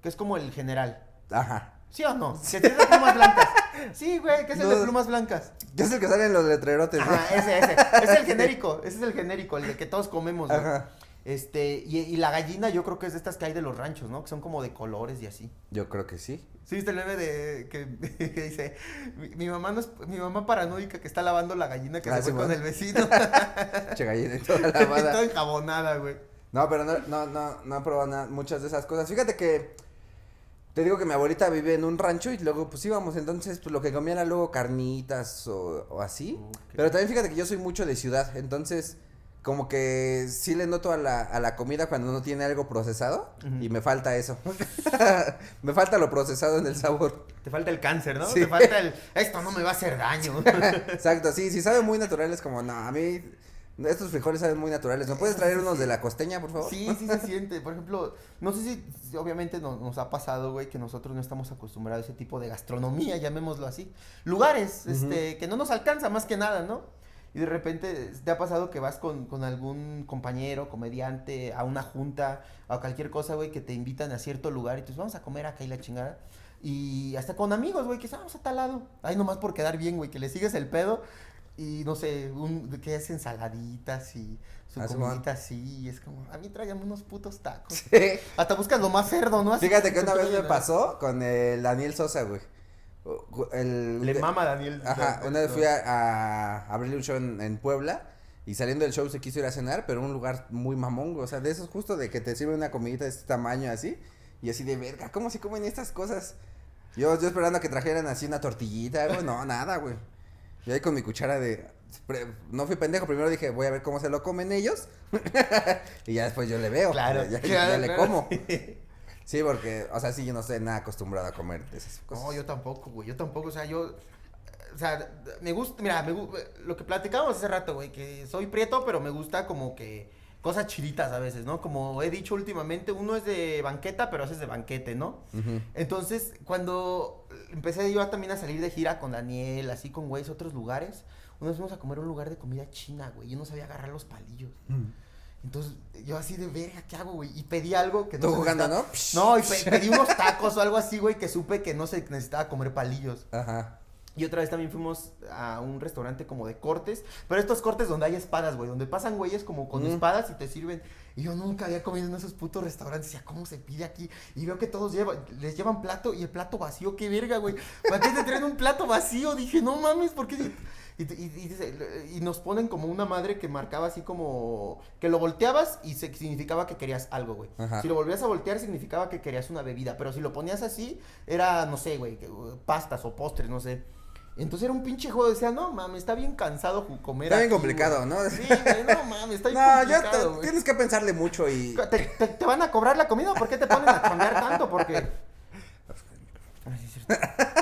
Que es como el general. Ajá. ¿Sí o no? [LAUGHS] Que tiene plumas blancas. Sí, güey, que es el No. de plumas blancas. ¿Qué es el que sale en los letrerotes? ¿no? Ajá, ese, ese. Es el [LAUGHS] genérico. Ese es el genérico, el de que todos comemos, ¿no? Ajá. Este, y, y la gallina yo creo que es de estas que hay de los ranchos, ¿no? Que son como de colores y así. Yo creo que sí. ¿Sí viste el meme de que, [LAUGHS] que dice, mi, mi mamá no es, mi mamá paranoica que está lavando la gallina que Ah, se fue sí, con man. el vecino. [LAUGHS] Che gallina y toda la Toda lavada. enjabonada, güey. No, pero no, no, no, no he probado nada, muchas de esas cosas. Fíjate que te digo que mi abuelita vive en un rancho y luego pues íbamos, entonces pues lo que comía era luego carnitas o, o así. Pero también fíjate que yo soy mucho de ciudad, entonces como que sí le noto a la, a la comida cuando no tiene algo procesado y me falta eso. [LAUGHS] me falta lo procesado en el sabor. Te falta el cáncer, ¿no? Sí. Te falta el, esto no me va a hacer daño. [LAUGHS] Exacto, sí, si sabe muy natural es como, no, a mí estos frijoles saben muy naturales. ¿Me puedes traer unos de la costeña, por favor? Sí, sí se siente. Por ejemplo, no sé si, si obviamente no- nos ha pasado, güey, que nosotros no estamos acostumbrados a ese tipo de gastronomía, llamémoslo así. Lugares, este, que no nos alcanza más que nada, ¿no? Y de repente te ha pasado que vas con, con algún compañero, comediante, a una junta, a cualquier cosa, güey, que te invitan a cierto lugar y tú vamos a comer acá y la chingada. Y hasta con amigos, güey, que "Ah, vamos a tal lado. Ahí nomás por quedar bien, güey, que le sigues el pedo. Y no sé, un, que es ensaladitas y su Ah, comidita así. Y es como, a mí tráigame unos putos tacos. [LAUGHS] Sí. Hasta buscas lo más cerdo, ¿no? Así Fíjate que una vez me pasó con el Daniel Sosa, güey. El, Le mama a Daniel. Ajá, una vez fui a, a abrirle un show en, en Puebla y saliendo del show se quiso ir a cenar, pero en un lugar muy mamón, o sea, de esos justo de que te sirven una comidita de este tamaño así y así de verga, ¿cómo se comen estas cosas? Yo, yo esperando a que trajeran así una tortillita, güey, no, nada, güey. Y ahí con mi cuchara de... No fui pendejo, primero dije, voy a ver cómo se lo comen ellos. [LAUGHS] y ya después yo le veo. Claro, ya, claro, ya le claro. como. [LAUGHS] Sí, porque, o sea, sí, yo no estoy nada acostumbrado a comer de esas cosas. No, yo tampoco, güey. Yo tampoco, o sea, yo. O sea, me gusta. Mira, me, lo que platicábamos hace rato, güey, que soy prieto, pero me gusta como que. Cosas chiditas a veces, ¿no? Como he dicho últimamente, uno es de banqueta, pero haces de banquete, ¿no? Ujú. Entonces, cuando empecé yo también a salir de gira con Daniel, así con güeyes, otros lugares, una vez fuimos a comer a un lugar de comida china, güey. Yo no sabía agarrar los palillos. Entonces, yo así de verga, ¿qué hago, güey? Y pedí algo que no Tú jugando, ¿no? No, y pe- pedí unos tacos o algo así, güey, que supe que no se necesitaba comer palillos. Ajá. Y otra vez también fuimos a un restaurante como de cortes, pero estos cortes donde hay espadas, güey, donde pasan güeyes como con Mm. espadas y te sirven. Y yo nunca había comido en esos putos restaurantes, decía, ¿cómo se pide aquí? Y veo que todos llevan, les llevan plato y el plato vacío, qué verga, güey. ¿Para qué te traen un plato vacío? Dije, no mames, ¿por qué? Y, y- y y nos ponen como una madre que marcaba así como que lo volteabas y se, significaba que querías algo, güey. Si lo volvías a voltear significaba que querías una bebida, pero si lo ponías así era, no sé, güey, uh, pastas o postres, no sé. Entonces era un pinche juego, decía, no mames, está bien cansado comer. Está bien aquí, complicado, güey". ¿no? Sí, [LAUGHS] güey, no mames, está bien No, ya complicado, te- güey. tienes que pensarle mucho y... ¿Te, te, te van a cobrar la comida o por qué te ponen a chambear tanto? Porque. [LAUGHS] Ay, es cierto. [LAUGHS]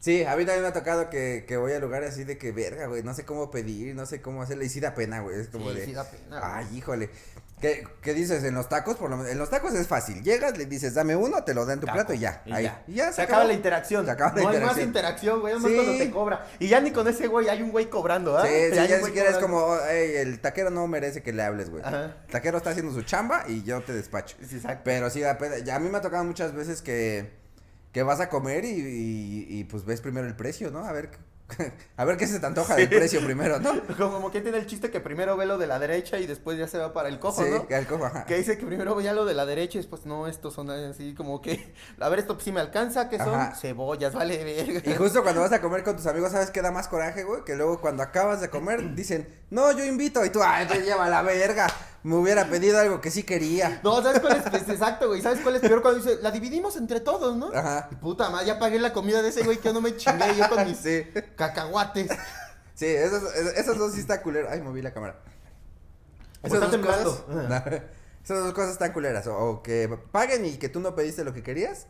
Sí, a mí también me ha tocado que, que voy a lugares así de que, verga, güey, no sé cómo pedir, no sé cómo hacerle, y sí da pena, güey, es como Sí, de, sí da pena, güey. ay, híjole, ¿Qué, ¿Qué dices? En los tacos, por lo menos, en los tacos es fácil, llegas, le dices, dame uno, te lo da en tu Taco, plato y ya, y ahí, ya. y ya Se acaba la interacción. Se acaba la no hay más interacción. güey. Es más Sí. cuando te cobra. Y ya ni con ese güey hay un güey cobrando, ¿ah? Sí, ya un ni güey siquiera es cobrando. como, "Ey, el taquero no merece que le hables, güey. Ajá. El taquero está haciendo su chamba y yo te despacho. Sí, exacto. Pero sí, da pena. Ya a mí me ha tocado muchas veces que, que vas a comer y, y, y, pues ves primero el precio, ¿no? A ver, [LAUGHS] a ver qué se te antoja del precio primero, ¿no? [LAUGHS] Como, como que tiene el chiste que primero ve lo de la derecha y después ya se va para el cojo, sí, ¿no? que al cojo, ajá. Que dice que primero veía lo de la derecha y después, no, estos son así como que, [LAUGHS] a ver, esto sí me alcanza, ¿qué son? Ajá. Cebollas, vale, verga. Y justo cuando vas a comer con tus amigos, ¿sabes qué da más coraje, güey? Que luego cuando acabas de comer [CLEARS THROAT] dicen, no, yo invito. Y tú, ay, entonces lleva la verga. Me hubiera pedido algo que sí quería. No, ¿sabes cuál es? Pues, exacto, güey. ¿Sabes cuál es peor cuando dice, la dividimos entre todos, ¿no? Ajá. Y Puta madre, ya pagué la comida de ese güey que yo no me chingué yo con mis Sí. cacahuates. Sí, esos, esos dos sí está culero. Ay, moví la cámara. Está temblando. cosas, [LAUGHS] esas dos cosas están culeras. O, o que paguen y que tú no pediste lo que querías.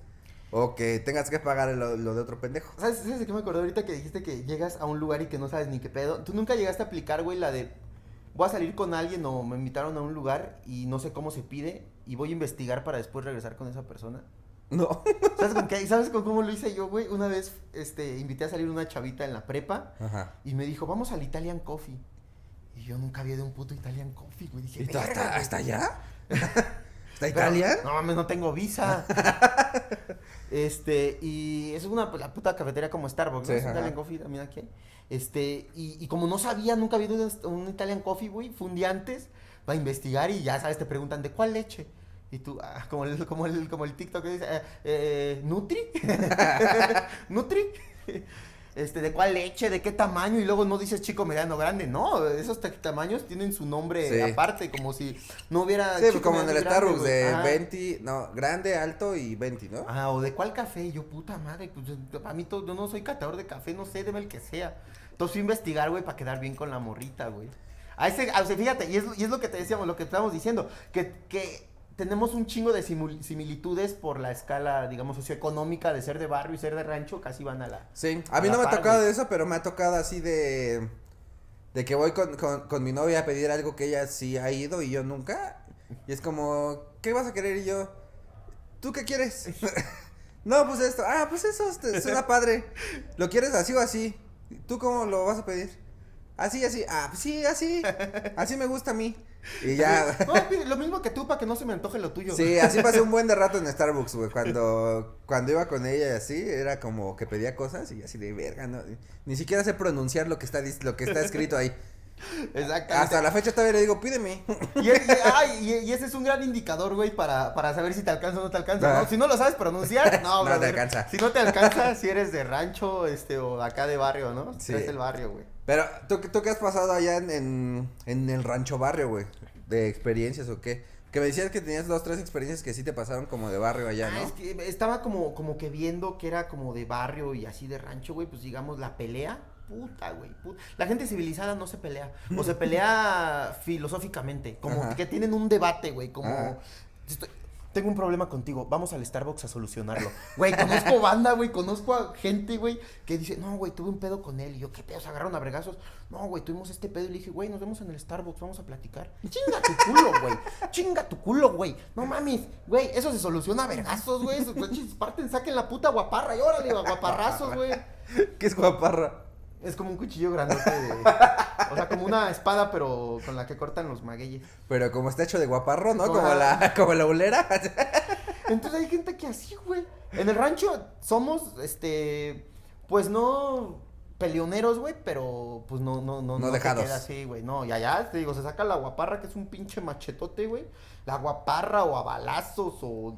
O que tengas que pagar lo, lo de otro pendejo. ¿Sabes, ¿Sabes de qué me acordé ahorita que dijiste que llegas a un lugar y que no sabes ni qué pedo? ¿Tú nunca llegaste a aplicar, güey, la de voy a salir con alguien o me invitaron a un lugar y no sé cómo se pide y voy a investigar para después regresar con esa persona? No. ¿Sabes con qué? ¿Sabes con cómo lo hice yo, güey? Una vez este, invité a salir una chavita en la prepa Ajá. y me dijo, vamos al Italian Coffee. Y yo nunca había a un puto Italian Coffee, güey. Dije, ¿Y tú "Verga, hasta, güey". hasta allá? [LAUGHS] ¿Hasta Italia? No mames, no tengo visa. [LAUGHS] este, y es una la puta cafetería como Starbucks, ¿no? Sí, ajá. Italian Coffee también aquí. hay. Este, y, y como no sabía, nunca había ido a un Italian Coffee, güey, fue un día antes, va a investigar y ya sabes, te preguntan, ¿de cuál leche? Y tú, ah, como el, como el, como el TikTok que dice, eh, eh, ¿Nutri? [LAUGHS] ¿Nutri? Este, ¿de cuál leche? ¿De qué tamaño? Y luego no dices chico, mediano, grande. No, esos ta- tamaños tienen su nombre Sí. aparte, como si no hubiera. Sí, pues chico, como en el Starbucks de Ajá. 20, no, grande, alto y 20, ¿no? Ah, o de cuál café. Yo, puta madre, pues a mí todo, yo no soy catador de café, no sé, deme el que sea. Entonces fui a investigar, güey, para quedar bien con la morrita, güey. A ese, a- o sea, fíjate, y es, y es lo que te decíamos, lo que estábamos diciendo, que, que tenemos un chingo de simul- similitudes por la escala, digamos, socioeconómica de ser de barrio y ser de rancho, casi van a la... Sí, a mí A no me ha tocado de eso, pero me ha tocado así de. De que voy con, con, con mi novia a pedir algo que ella sí ha ido y yo nunca. Y es como, ¿qué vas a querer? Y yo, ¿tú qué quieres? [LAUGHS] [LAUGHS] no, pues esto. Ah, pues eso este, suena padre. ¿Lo quieres así o así? ¿Tú cómo lo vas a pedir? Así, así. Ah, pues sí, así. Así me gusta a mí. Y ya. No, lo mismo que tú, para que no se me antoje lo tuyo. Sí, así [LAUGHS] pasé un buen de rato en Starbucks, güey. Cuando, cuando iba con ella y así, era como que pedía cosas y así de verga, no, ni siquiera sé pronunciar lo que está lo que está escrito ahí. Exactamente. Hasta la fecha todavía le digo, pídeme. Y, y- ay, y- y ese es un gran indicador, güey, para, para saber si te alcanza o no te alcanza. ¿no? Si no lo sabes pronunciar, no, No te alcanza. Si no te alcanza, si eres de rancho, este, o acá de barrio, ¿no? Sí. Es el barrio, güey. Pero, ¿tú, tú qué has pasado allá en, en, en el rancho barrio, güey? ¿De experiencias o qué? Que me decías que tenías dos, tres experiencias que sí te pasaron como de barrio allá, Ah, ¿no? es que estaba como, como que viendo que era como de barrio y así de rancho, güey, pues digamos la pelea. Puta, güey. puta. La gente civilizada no se pelea. O [LAUGHS] se pelea filosóficamente. Como Ajá. que tienen un debate, güey. Como. Ajá. tengo un problema contigo. Vamos al Starbucks a solucionarlo. Güey, conozco banda, güey. Conozco a gente, güey, que dice, no, güey, tuve un pedo con él. Y yo, ¿qué pedo? Se agarraron a bregazos. No, güey, tuvimos este pedo. Y le dije, güey, nos vemos en el Starbucks, vamos a platicar. Chinga tu culo, güey. Chinga tu culo, güey. No mames, güey, eso se soluciona a vergazos, güey. Parten, saquen la puta guaparra y órale, guaparrazos, güey. [LAUGHS] ¿Qué es guaparra? Es como un cuchillo grandote de. O sea, como una espada, pero con la que cortan los magueyes. Pero como está hecho de guaparro, ¿no? Como la, como la ulera. [LAUGHS] Entonces hay gente que así, güey. En el rancho somos, este, pues no peleoneros, güey, pero pues no, no, no, No te dejados. queda así, güey. No, y allá, te digo, se saca la guaparra, que es un pinche machetote, güey. La guaparra o a balazos o,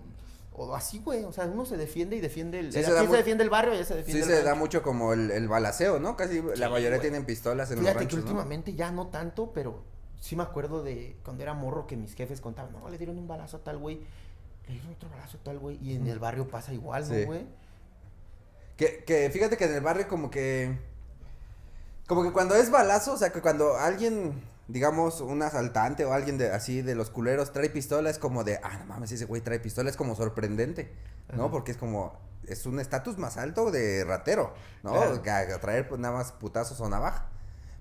o así, güey. O sea, uno se defiende y defiende el. Sí, se defiende el barrio, allá se Sí defiende el se da mucho como el, el balaceo, ¿no? Casi la mayoría güey. tienen pistolas en los Fíjate ranchos, que ¿no? últimamente ya no tanto, pero sí me acuerdo de cuando era morro que mis jefes contaban, no, le dieron un balazo a tal güey, le dieron otro balazo a tal güey, y en el barrio pasa igual, Sí. ¿no, güey? Que, que fíjate que en el barrio como que... Como que cuando es balazo, o sea, que cuando alguien digamos, un asaltante o alguien de así de los culeros trae pistola, es como de, ah, no mames, ese güey trae pistola, es como sorprendente, ¿no? Ajá. Porque es como, es un estatus más alto de ratero, ¿no? Claro. Que a traer pues nada más putazos o navaja.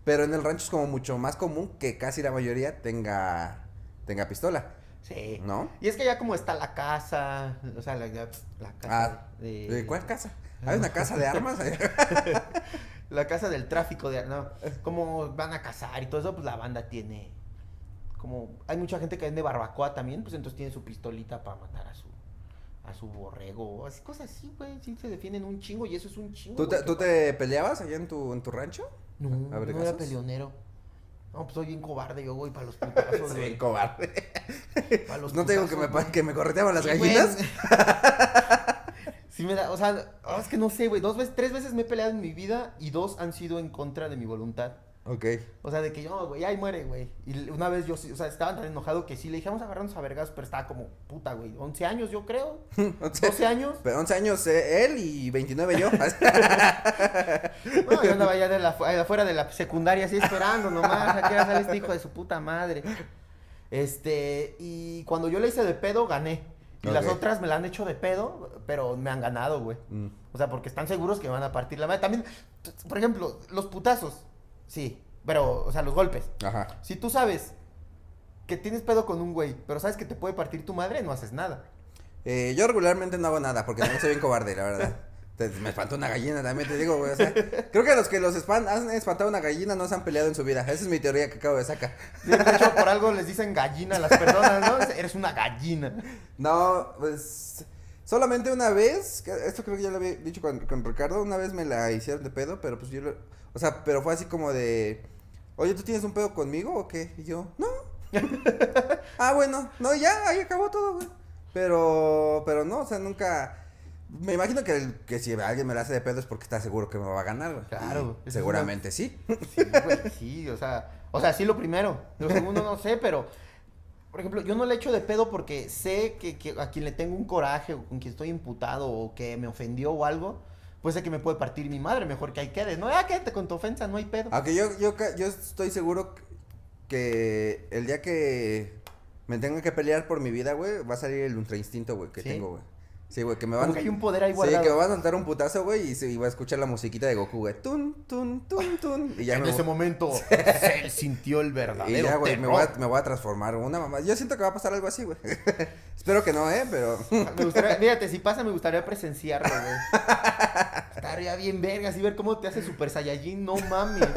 Pero en el rancho es como mucho más común que casi la mayoría tenga, tenga pistola, Sí. ¿no? Y es que ya como está la casa, o sea, la, la casa Ah, de... ¿De cuál casa? ¿Hay una casa de armas? [LAUGHS] La casa del tráfico de... No, como van a cazar y todo eso, pues la banda tiene... Como hay mucha gente que vende barbacoa también, pues entonces tiene su pistolita para matar a su a su borrego, así cosas así, güey, sí se defienden un chingo y eso es un chingo. ¿Tú te, tú te peleabas allá en tu, en tu rancho? No, no era peleonero. No, pues soy bien cobarde, yo voy para los putazos, [LAUGHS] Soy güey. bien cobarde. los ¿No te digo que me, putazos, que me correteaban las Sí, gallinas? Sí me da, o sea, oh, es que no sé, güey, dos veces, tres veces me he peleado en mi vida y dos han sido en contra de mi voluntad. Ok. O sea, de que yo, güey, ahí muere, güey. Y una vez yo, sí- o sea, estaba tan enojado que sí le dije, vamos a agarrarnos a vergas, pero estaba como, puta, güey, 11 años yo creo, [LAUGHS] 11, 12 años. pero 11 años eh, él y 29 yo. [LAUGHS] [LAUGHS] No, yo andaba ya de la, fu- afuera de la secundaria así esperando nomás, a que era sale este hijo de su puta madre. Este, y cuando yo le hice de pedo, gané. Y las otras me la han hecho de pedo, pero me han ganado, güey. Mm. O sea, porque están seguros que me van a partir la madre. También, por ejemplo, los putazos. Sí, pero, o sea, los golpes. Ajá. Si tú sabes que tienes pedo con un güey, pero sabes que te puede partir tu madre, no haces nada. Eh, yo regularmente no hago nada porque no soy bien cobarde, la verdad. [LAUGHS] Me espantó una gallina, también te digo, güey. O sea, creo que los que los espan- han espantado una gallina no se han peleado en su vida. Esa es mi teoría que acabo de sacar. Sí, De hecho, por algo les dicen gallina a las personas, ¿no? Eres una gallina. No, pues solamente una vez, esto creo que ya lo había dicho con, con Ricardo, una vez me la hicieron de pedo, pero pues yo, lo- o sea, pero fue así como de, oye, ¿tú tienes un pedo conmigo o qué? Y yo, no. [LAUGHS] ah, bueno, no, ya, ahí acabó todo, güey. Pero, pero no, o sea, nunca, me imagino que, que si alguien me la hace de pedo es porque está seguro que me va a ganar, güey. Claro, Seguramente sí. [LAUGHS] Sí, güey, sí, o sea, o sea, sí lo primero. Lo segundo no sé, pero, por ejemplo, yo no le echo de pedo porque sé que, que a quien le tengo un coraje o con quien estoy imputado o que me ofendió o algo, pues sé que me puede partir mi madre, mejor que ahí quede. No, ya quédate con tu ofensa, no hay pedo. Aunque yo, yo, yo estoy seguro que el día que me tenga que pelear por mi vida, güey, va a salir el ultra instinto, güey, que ¿Sí? tengo, güey. Sí, güey, que me van Como que hay un poder ahí Sí, guardado. que me van a soltar un putazo, güey, y, se- y voy a escuchar la musiquita de Goku, güey. Tun, tun, tun, tun. Y ya en me ese momento, [LAUGHS] él sintió el Y verdadero ya, güey, me voy, a, me voy a transformar una mamá. Yo siento que va a pasar algo así, güey. [LAUGHS] Espero que no, ¿eh? Pero... Me gustaría, fíjate, si pasa, me gustaría presenciarlo, güey. Estaría bien vergas y ver cómo te hace Super Saiyajin, no mames.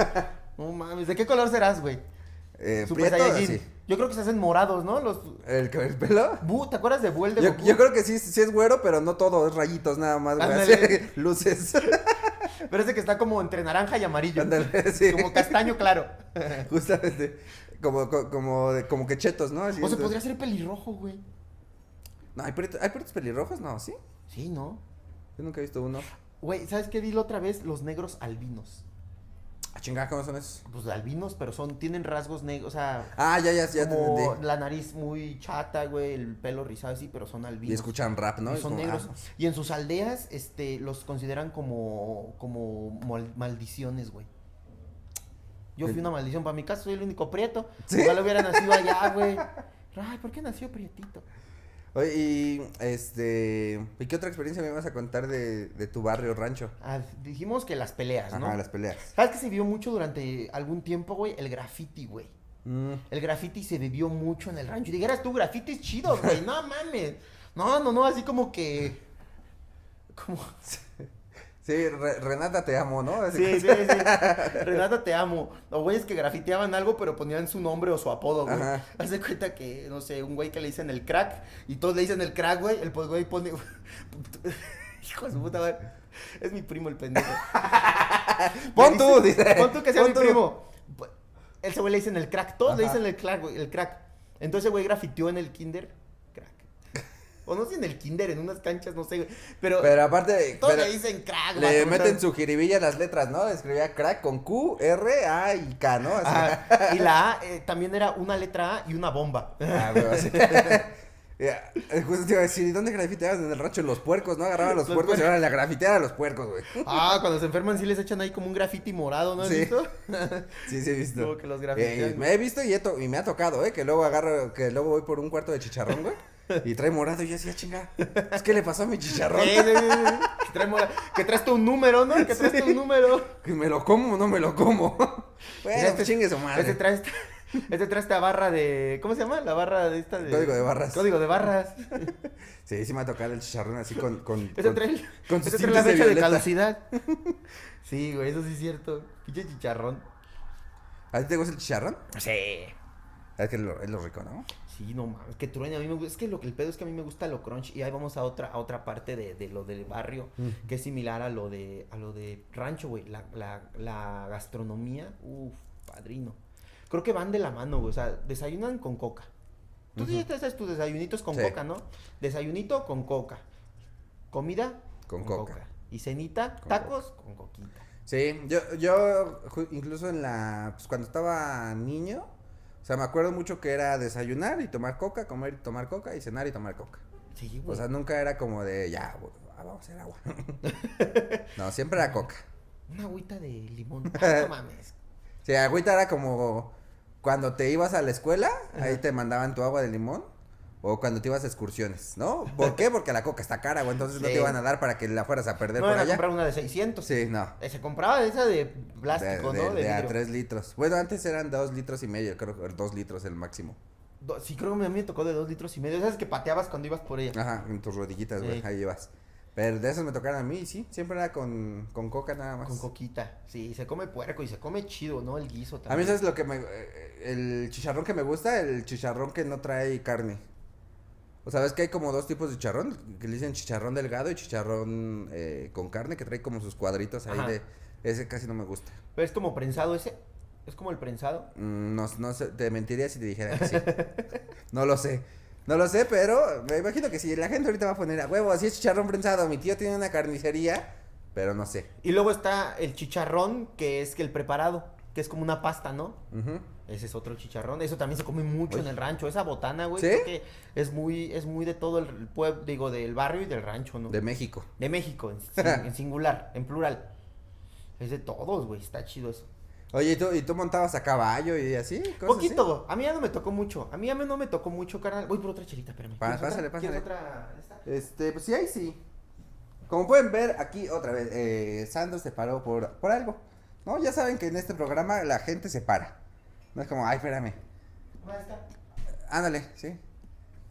No mames. ¿De qué color serás, güey? Eh, Super prieto, Saiyajin. Yo creo que se hacen morados, ¿no? Los. ¿El, el pelo? Bu, ¿Te acuerdas de Buell de Yo, Goku? yo creo que sí, sí es güero, pero no todo, es rayitos nada más, güey. Luces. [LAUGHS] Pero ese que está como entre naranja y amarillo. Ándale, [LAUGHS] sí. Como castaño claro. [LAUGHS] Justamente. Como, co- como, de- como que chetos, ¿no? Así, o se podría ser pelirrojo, güey. No, ¿hay perritos, ¿hay perritos pelirrojos? No, ¿sí? Sí, ¿no? Yo nunca he visto uno. Güey, ¿sabes qué vi la otra vez? Los negros albinos. Ah, chingada, ¿cómo son esos? Pues albinos, pero son, tienen rasgos negros, o sea, Ah, ya, ya, ya te como entendí. la nariz muy chata, güey, el pelo rizado así, pero son albinos. Y escuchan rap, ¿no? Y son como, negros. ah, Y en sus aldeas, este, los consideran como, como mal- maldiciones, güey. Yo fui una maldición para mi casa, soy el único prieto. ¿Sí? Ojalá hubiera nacido allá, güey. Ay, ¿por qué nació prietito? Oye, y este. ¿Y qué otra experiencia me vas a contar de, de tu barrio rancho? Ah, dijimos que las peleas, ¿no? Ajá, las peleas. ¿Sabes que se vio mucho durante algún tiempo, güey? El graffiti, güey. Mm, El graffiti se vivió mucho en el rancho. Y dijeras tú, graffiti es chido, güey. No mames. No, no, no, así como que. Como. [LAUGHS] Sí, Re- Renata te amo, ¿no? Así Sí, sí, sí. Renata, te amo. O güeyes que grafiteaban algo, pero ponían su nombre o su apodo, güey. Haz de cuenta que, no sé, un güey que le dicen el crack y todos le dicen el crack, güey. El pues, güey pone. [LAUGHS] Hijo de su puta madre. Es mi primo el pendejo. [LAUGHS] Pon tú, [LAUGHS] dice-. Pon tú que sea Pon mi tú. primo. Ese güey le dicen el crack. Todos le dicen el crack, güey. El crack. Entonces, güey, grafiteó en el kinder. O no sé en el kinder, en unas canchas, no sé, güey. Pero, Pero aparte. todos pero le dicen crack, le vato, meten su jiribilla las letras, ¿no? Escribía crack con Q, R, A y K, ¿no? Ajá. Y la A [LAUGHS] eh, también era una letra A y una bomba. Ah, güey, así. [LAUGHS] Ya, eh, justo te iba a decir, ¿y dónde grafiteabas en el rancho? En los puercos, ¿no? Agarraba los, Los puercos y ahora la grafitear a los puercos, güey. Ah, cuando se enferman sí les echan ahí como un graffiti morado, ¿no has Sí. visto? [LAUGHS] Sí, sí, he visto. Como que los Eh, grafitean. me he visto y, he y me ha tocado, ¿eh? Que luego agarro, que luego voy por un cuarto de chicharrón, güey. Y trae morado y yo decía, chinga, ¿es que le pasó a mi chicharrón? Sí, sí, sí, sí. Que, trae mora- que traes tú un número, ¿no? Que traes tú un número. ¿Que me lo como o no me lo como? Bueno, pues chingue su madre. Este trae esta, este trae esta barra de. ¿Cómo se llama? La barra de esta de. Código de barras. Código de barras. Sí, sí me ha tocado el chicharrón así con... con, Este con- trae, con este trae la de fecha de, violeta. caducidad. Sí, güey, eso sí es cierto. Pinche chicharrón. ¿A ti te gusta el chicharrón? Sí. Es que es lo, es lo rico, ¿no? Sí, no mames, que truene. A mí me gusta. Es que lo que el pedo es que a mí me gusta lo crunch. Y ahí vamos a otra, a otra parte de, de lo del barrio. Mm. Que es similar a lo de, a lo de rancho, güey. La, la, la gastronomía. Uf, padrino. Creo que van de la mano, güey. O sea, desayunan con coca. Tú sí te haces tus desayunitos con Sí. coca, ¿no? Desayunito con coca. Comida Con coca. Y cenita, Con tacos con coquita. Sí, yo, yo incluso en la, pues cuando estaba niño, o sea, me acuerdo mucho que era desayunar y tomar coca, comer y tomar coca y cenar y tomar coca. Sí, O güey. sea, nunca era como de, ya, güey, ah, vamos a hacer agua. [LAUGHS] no, siempre era coca. Una agüita de limón. [LAUGHS] Ah, no mames. Sí, agüita era como cuando te ibas a la escuela, ahí te mandaban tu agua de limón. O cuando te ibas a excursiones, ¿no? ¿Por qué? Porque la coca está cara, güey. Entonces no te iban a dar para que la fueras a perder No por era allá. comprar una de 600. Sí, no. Eh, Se compraba esa de plástico, de- ¿no? De, de a vidrio. 3 litros. Bueno, antes eran 2 litros y medio, creo que 2 litros el máximo. Do- sí, creo que a mí me tocó de dos litros y medio. Esas que pateabas cuando ibas por ella. Ajá, en tus rodillitas, güey, Sí. ahí llevas. Pero de esos me tocaron a mí, sí, siempre era con, con coca nada más. Con coquita. Sí, se come puerco y se come chido, ¿no? El guiso A mí. ¿sabes lo que me. eh, El chicharrón que me gusta? El chicharrón que no trae carne. O sabes que hay como dos tipos de chicharrón, que le dicen chicharrón delgado y chicharrón eh, con carne, que trae como sus cuadritos ahí Ajá. de... Ese casi no me gusta. Pero es como prensado ese. Es como el prensado. Mm, No, no sé, te mentiría si te dijera que sí. [LAUGHS] no lo sé. No lo sé, pero me imagino que si la gente ahorita va a poner a huevo, así es chicharrón prensado. Mi tío tiene una carnicería, pero no sé. Y luego está el chicharrón, que es que el preparado, que es como una pasta, ¿no? Ujú. Ese es otro chicharrón. Eso también se come mucho en el rancho. Esa botana, güey, ¿Sí? que es muy, es muy de todo el pueblo, digo, del barrio y del rancho, ¿no? De México. De México, en, [LAUGHS] sin- en singular, en plural. Es de todos, güey. Está chido eso. Oye, ¿y tú, ¿y tú montabas a caballo y así? cosas así? Poquito. A mí ya no me tocó mucho. A mí ya no me tocó mucho, carnal. Voy por otra chelita, espérame. Pásale, pásale. ¿Quieres otra? esta? Este, pues sí, ahí sí. Como pueden ver, aquí otra vez, eh, Sandro se paró por, por algo. No, ya saben que en este programa la gente se para. No es como, ay, espérame. Ándale, sí.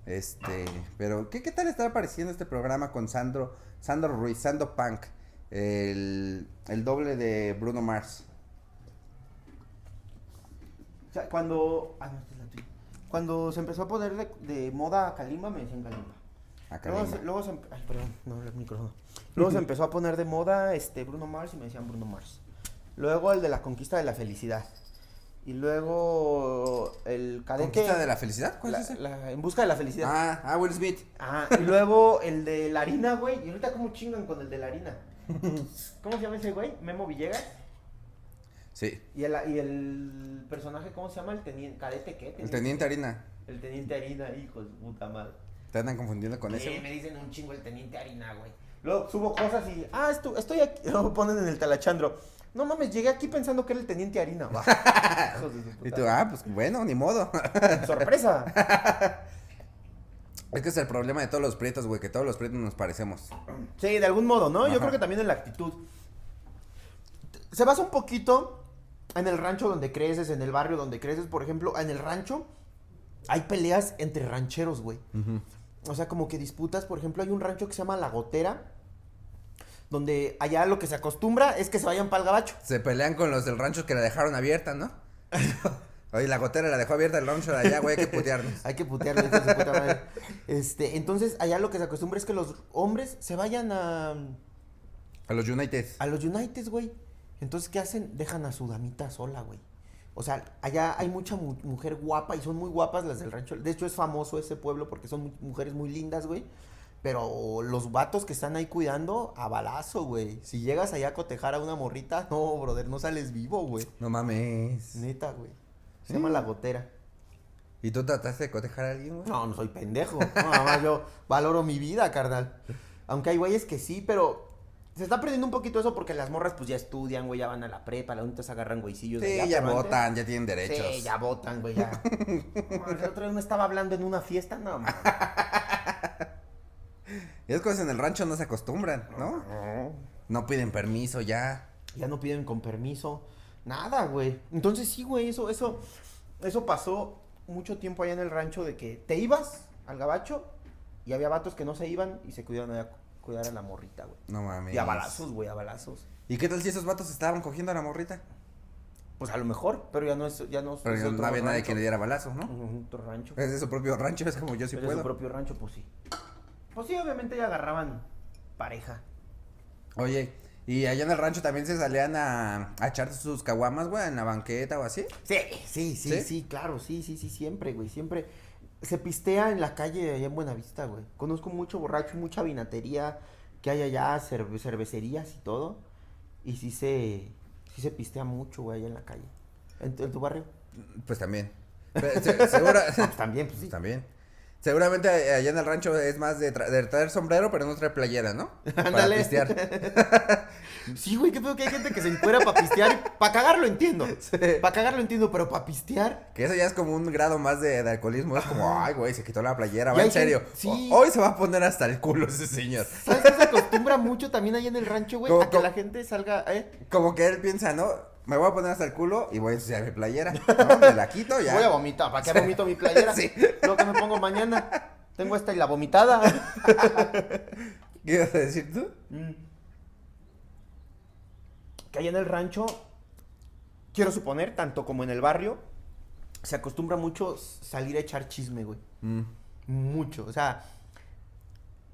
Este, pero ¿qué, qué tal está apareciendo este programa con Sandro, Sandro Ruiz, Sandro Punk, el, el doble de Bruno Mars? O sea, cuando. Ah, no, esta es la tuya. Cuando se empezó a poner de, de moda Kalimba, me decían Kalimba. Luego, mismo. se, luego se em- Ay, perdón, no, el micrófono. Luego se [LAUGHS] empezó a poner de moda este Bruno Mars y me decían Bruno Mars. Luego el de la conquista de la felicidad. Y luego el cadete. ¿Conquista de la felicidad? ¿Cuál la- es ese? la- en busca de la felicidad. Ah, ah, Will Smith. Ah, y luego el de la harina, güey. Y ahorita cómo chingan con el de la harina. [LAUGHS] ¿Cómo se llama ese güey? Memo Villegas. Sí, Y el, y el personaje, ¿cómo se llama? El teniente, cadete, ¿qué? el teniente Harina. El teniente harina, hijo de puta madre. Te andan confundiendo con Sí, ese. me dicen un chingo el teniente harina, güey. Luego subo cosas y, ah, esto, estoy aquí. [LAUGHS] Luego ponen en el talachandro. No mames, llegué aquí pensando que era el teniente harina. Va. [LAUGHS] Y tú, ah, pues bueno, ni modo. [LAUGHS] Sorpresa. Es que es el problema de todos los prietos, güey, que todos los prietos nos parecemos. Sí, de algún modo, ¿no? Yo creo que también en la actitud. Se basa un poquito en el rancho donde creces, en el barrio donde creces. Por ejemplo, en el rancho hay peleas entre rancheros, güey. O sea, como que disputas, por ejemplo, hay un rancho que se llama La Gotera, donde allá lo que se acostumbra es que se vayan para el gabacho. Se pelean con los del rancho que la dejaron abierta, ¿no? [LAUGHS] Oye, la gotera la dejó abierta el rancho de allá, güey, hay que putearnos. Hay que putearle hijos de puta madre. Este, entonces, allá lo que se acostumbra es que los hombres se vayan a, A los United. a los United, güey. Entonces, ¿qué hacen? Dejan a su damita sola, güey. O sea, allá hay mucha mu- mujer guapa y son muy guapas las del rancho. De hecho, es famoso ese pueblo porque son mu- mujeres muy lindas, güey. Pero los vatos que están ahí cuidando, a balazo, güey. Si llegas allá a cotejar a una morrita, [LAUGHS] no, brother, no sales vivo, güey. No mames. Neta, güey. Se Sí. llama La Gotera. ¿Y tú trataste de cotejar a alguien, güey? No, no soy pendejo. No, nada más yo valoro mi vida, carnal. Aunque hay güeyes que sí, pero se está perdiendo un poquito eso porque las morras pues ya estudian, güey, ya van a la prepa, las únicas agarran güeycillos. de Sí, allá, ya pero antes- votan, ya tienen derechos. Sí, ya votan, güey, ya. El otro día me estaba hablando en una fiesta, no, mames. [LAUGHS] Y es cosas en el rancho no se acostumbran, ¿no? No piden permiso ya. Ya no piden con permiso. Nada, güey. Entonces sí, güey, eso, eso, eso pasó mucho tiempo allá en el rancho de que te ibas al gabacho y había vatos que no se iban y se cuidaban a cuidar a la morrita, güey. No mames. Y a balazos, güey, a balazos. ¿Y qué tal si esos vatos estaban cogiendo a la morrita? Pues a lo mejor, pero ya no es, ya no es Pero es no había nadie que le diera balazo, ¿no? Ujú, Otro rancho. Es de su propio rancho, es como yo sí Pero de puedo. su propio rancho, pues sí. Pues sí, obviamente ya agarraban pareja. Oye, ¿y allá en el rancho también se salían a, a echar sus caguamas, güey, en la banqueta o así? Sí, sí, sí, ¿Sí? sí, claro, sí, sí, sí, siempre, güey, siempre. Se pistea en la calle allá en Buenavista, güey. Conozco mucho borracho, mucha vinatería que hay allá, cerve- cervecerías y todo. Y sí se, sí se pistea mucho, güey, allá en la calle. ¿En, tu- en tu barrio? Pues también. [LAUGHS] Pero se- segura- Pues también, pues sí. Pues también. Seguramente allá en el rancho es más de, tra- de traer sombrero, pero no traer playera, ¿no? [LAUGHS] Para Ándale. pistear. [LAUGHS] Sí, güey, qué pedo que hay gente que se encuera para pistear. Para cagar lo entiendo. Para cagar lo entiendo, pero para pistear. Que eso ya es como un grado más de, de alcoholismo. Es como, ay, güey, se quitó la playera. Va en serio. gente- sí. Hoy se va a poner hasta el culo ese señor. ¿Sabes qué se acostumbra mucho también ahí en el rancho, güey? ¿Cómo- A que la gente salga, ¿eh? Como que él piensa, ¿no? Me voy a poner hasta el culo y voy a ensuciar mi playera. ¿no? Me la quito ya. Voy a vomitar. ¿Para qué vomito mi playera? [LAUGHS] Sí. Lo que me pongo mañana. Tengo esta y la vomitada. [LAUGHS] ¿Qué ibas a decir tú? Mm. Que allá en el rancho, quiero suponer, tanto como en el barrio, se acostumbra mucho salir a echar chisme, güey. Mm. Mucho. O sea,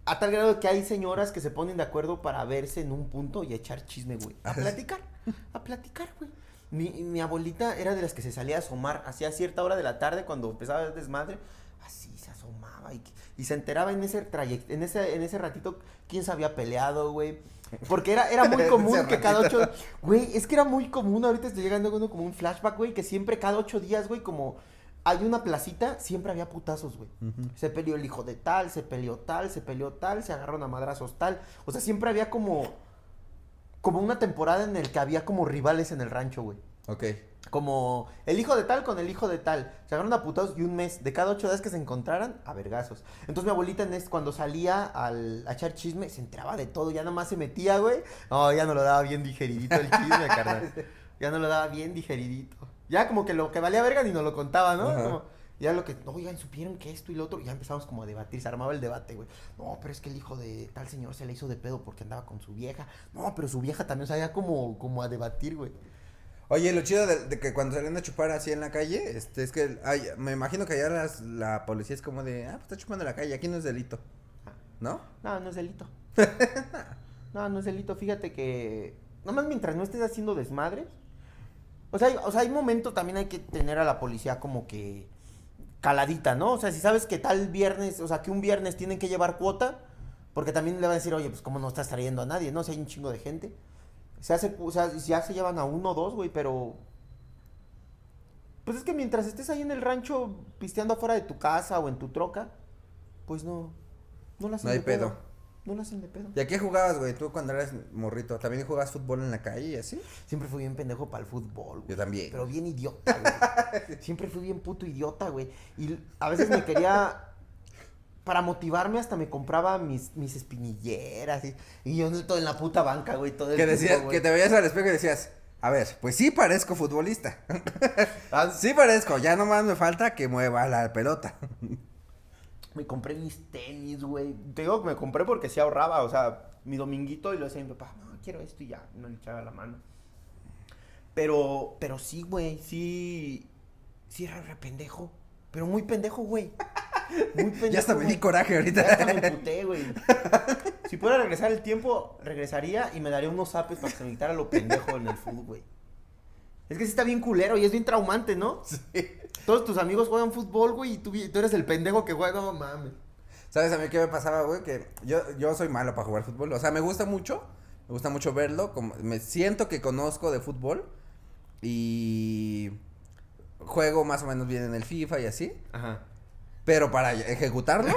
a tal grado que hay señoras que se ponen de acuerdo para verse en un punto y echar chisme, güey. A [LAUGHS] platicar. [LAUGHS] A platicar, güey. Mi, mi abuelita era de las que se salía a asomar hacia cierta hora de la tarde cuando empezaba el desmadre. Así se asomaba y, y se enteraba en ese trayecto, en ese, en ese ratito quién se había peleado, güey. Porque era, era muy [LAUGHS] común que cada ocho... [LAUGHS] Güey, es que era muy común, ahorita estoy llegando uno como un flashback, güey, que siempre cada ocho días, güey, como hay una placita, siempre había putazos, güey. Se peleó el hijo de tal, se peleó tal, se peleó tal, se agarraron a madrazos tal. O sea, siempre había como... Como una temporada en el que había como rivales en el rancho, güey. Ok. Como el hijo de tal con el hijo de tal. Se agarraron a putados y un mes. De cada ocho días que se encontraran, a vergazos. Entonces mi abuelita en cuando salía al, a echar chisme, se enteraba de todo. Ya nomás se metía, güey. No, ya no lo daba bien digeridito el chisme, carnal. [LAUGHS] Ya no lo daba bien digeridito. Ya como que lo que valía verga ni nos lo contaba, ¿no? Como, ya lo que, oigan, supieron que esto y lo otro. Y ya empezamos como a debatir, se armaba el debate, güey. No, pero es que el hijo de tal señor se le hizo de pedo porque andaba con su vieja. No, pero su vieja también, o sea, ya como, como a debatir, güey. Oye, lo chido de, de que cuando salen a chupar así en la calle, este, es que me imagino que allá las- la policía es como de, ah, pues está chupando en la calle, aquí no es delito. ¿No? No, no es delito. [LAUGHS] no, no es delito. Fíjate que. Nomás mientras no estés haciendo desmadres. O sea, hay, o sea, hay momentos también hay que tener a la policía como que caladita, ¿no? O sea, si sabes que tal viernes, o sea, que un viernes tienen que llevar cuota, porque también le van a decir, oye, pues cómo no estás trayendo a nadie, ¿no? Si hay un chingo de gente. Se hace, o sea, ya se llevan a uno o dos, güey, pero. Pues es que mientras estés ahí en el rancho pisteando afuera de tu casa o en tu troca, pues no. No la hacen No hay pedo. No la hacen de pedo. ¿Y a qué jugabas, güey? Tú cuando eras morrito, ¿también jugabas fútbol en la calle y así? Siempre fui bien pendejo para el fútbol, güey. Yo también. Pero bien idiota, güey. [LAUGHS] Siempre fui bien puto idiota, güey. Y a veces me quería. Para motivarme hasta me compraba mis, mis espinilleras y, y yo todo en la puta banca, güey, todo el Que tiempo, decías, güey. que te veías al espejo y decías, a ver, pues sí parezco futbolista. Ah, [LAUGHS] sí parezco, ya nomás me falta que mueva la pelota. [LAUGHS] Me compré mis tenis, güey. Te digo que me compré porque sí ahorraba, o sea, mi dominguito y lo decía mi papá, no, quiero esto y ya, no le echaba la mano. Pero, pero sí, güey, sí, sí era re pendejo, pero muy pendejo, güey. [LAUGHS] Muy pendejo, ya hasta me di coraje Ya ahorita. hasta me emputé, güey. Si pudiera regresar el tiempo, regresaría y me daría unos zapes para que se me quitara lo pendejo en el fútbol, güey. Es que sí está bien culero y es bien traumante, ¿no? [LAUGHS] Todos tus amigos juegan fútbol, güey, y tú, tú eres el pendejo que juega, no mames. ¿Sabes a mí qué me pasaba, güey? Que yo, yo soy malo para jugar fútbol. O sea, me gusta mucho. Me gusta mucho verlo. Como, me siento que conozco de fútbol. Y. juego más o menos bien en el FIFA y así. Ajá. Pero para ejecutarlo,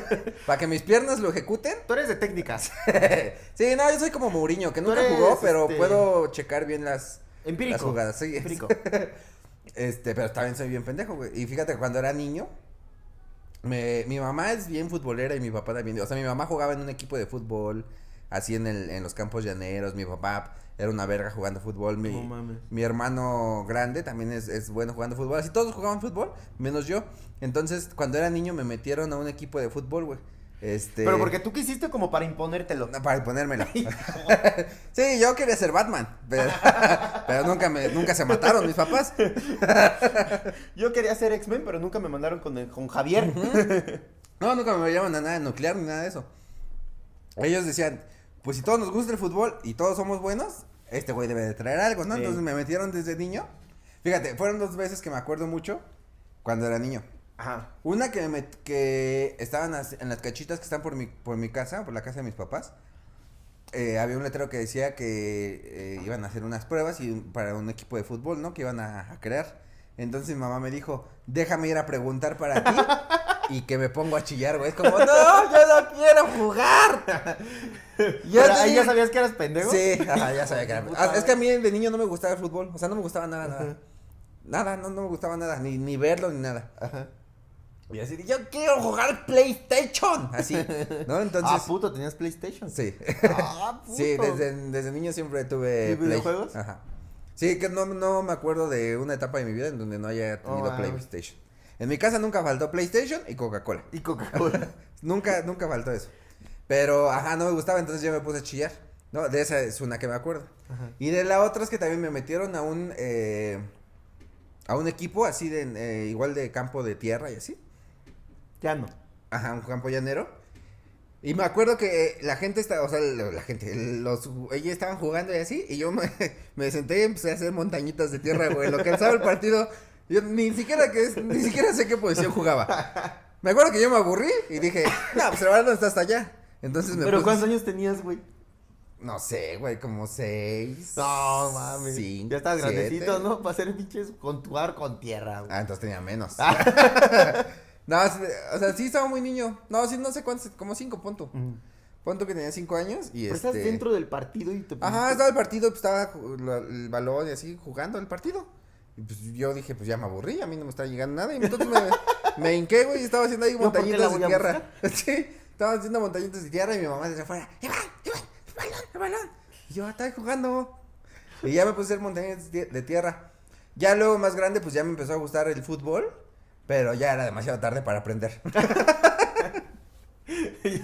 [LAUGHS] para que mis piernas lo ejecuten. Tú eres de técnicas. [LAUGHS] sí, no, yo soy como Mourinho, que nunca jugó, pero este, puedo checar bien las, Empírico. las jugadas. Sí, Empírico. [LAUGHS] Este, pero también soy bien pendejo, güey. Y fíjate, cuando era niño, me, mi mamá es bien futbolera y mi papá también. O sea, mi mamá jugaba en un equipo de fútbol, así en, el, en los campos llaneros. Mi papá era una verga jugando fútbol. Mi, No mames. mi hermano grande también es, es bueno jugando fútbol. Así todos jugaban fútbol, menos yo. Entonces, cuando era niño, me metieron a un equipo de fútbol, güey. Este... Pero porque tú quisiste como para imponértelo. No, para ponérmelo. [LAUGHS] sí, yo quería ser Batman, pero, [LAUGHS] pero nunca me, nunca se mataron mis papás. [LAUGHS] Yo quería ser X-Men, pero nunca me mandaron con, el- con Javier. No, nunca me llaman a nada nuclear ni nada de eso. Ellos decían, pues si todos nos gusta el fútbol y todos somos buenos, este güey debe de traer algo, ¿no? Sí. Entonces me metieron desde niño. Fíjate, fueron dos veces que me acuerdo mucho cuando era niño. Ajá. Una que me que estaban en las cachitas que están por mi, por mi casa, por la casa de mis papás. eh, había un letrero que decía que eh, iban a hacer unas pruebas y para un equipo de fútbol, ¿no? Que iban a, a crear. Entonces mi mamá me dijo, déjame ir a preguntar para ti y que me pongo a chillar, güey. Es como, no, yo no quiero jugar. [LAUGHS] Yo Pero te ahí ya sabías que eras pendejo. Sí, ajá, ya sabía que era. [LAUGHS] Puta Ah, es que a mí de niño no me gustaba el fútbol. O sea, no me gustaba nada, nada. Nada, no, no me gustaba nada. Ni, ni verlo ni nada. Ajá. Y así, yo quiero jugar PlayStation. Así, ¿no? [LAUGHS] Entonces. ah, puto, tenías PlayStation. Sí. Ah, [LAUGHS] puto. sí, desde, desde niño siempre tuve. ¿Y Play. videojuegos? Ajá. Sí, que no, no me acuerdo de una etapa de mi vida en donde no haya tenido Oh. PlayStation. En mi casa nunca faltó PlayStation y Coca-Cola. Y Coca-Cola. [LAUGHS] Nunca, nunca faltó eso. Pero, ajá, no me gustaba, entonces yo me puse a chillar. No, de esa es una que me acuerdo. Ajá. Y de la otra es que también me metieron a un, eh, a un equipo así de, eh, igual de campo de tierra y así. Ajá, un campo llanero. Y me acuerdo que la gente estaba, o sea, la, gente, los, ellos estaban jugando y así, y yo me, [LAUGHS] me senté y empecé a hacer montañitas de tierra, güey. Lo que alzaba el partido, yo ni siquiera que ni siquiera sé qué posición jugaba. Me acuerdo que yo me aburrí y dije, no, pues está hasta allá. Entonces me ¿Pero puse- cuántos años tenías, güey? No sé, güey, como seis. No, mames. cinco, ya estás siete. grandecito, ¿no? Para hacer pinches con tu con tierra, güey. Ah, entonces tenía menos. [LAUGHS] no, o sea, sí estaba muy niño. No, sí, no sé cuántos, como cinco, punto. Mm. Punto que tenía cinco años y Pero este... estás dentro del partido y te Ajá, estaba el partido, pues estaba el balón y así jugando el partido. Y pues yo dije, pues ya me aburrí, a mí no me está llegando nada. Y entonces me, [LAUGHS] me hinqué, güey, y estaba haciendo ahí ¿Yo por qué la montañitas de tierra. [LAUGHS] Sí, estaba haciendo montañitas de tierra y mi mamá desde afuera, Iván, Iván, el balón, el balón. Y yo, estaba jugando. Y ya me puse a hacer montañitas de de tierra. Ya luego más grande, pues ya me empezó a gustar el fútbol. Pero ya era demasiado tarde para aprender. [LAUGHS]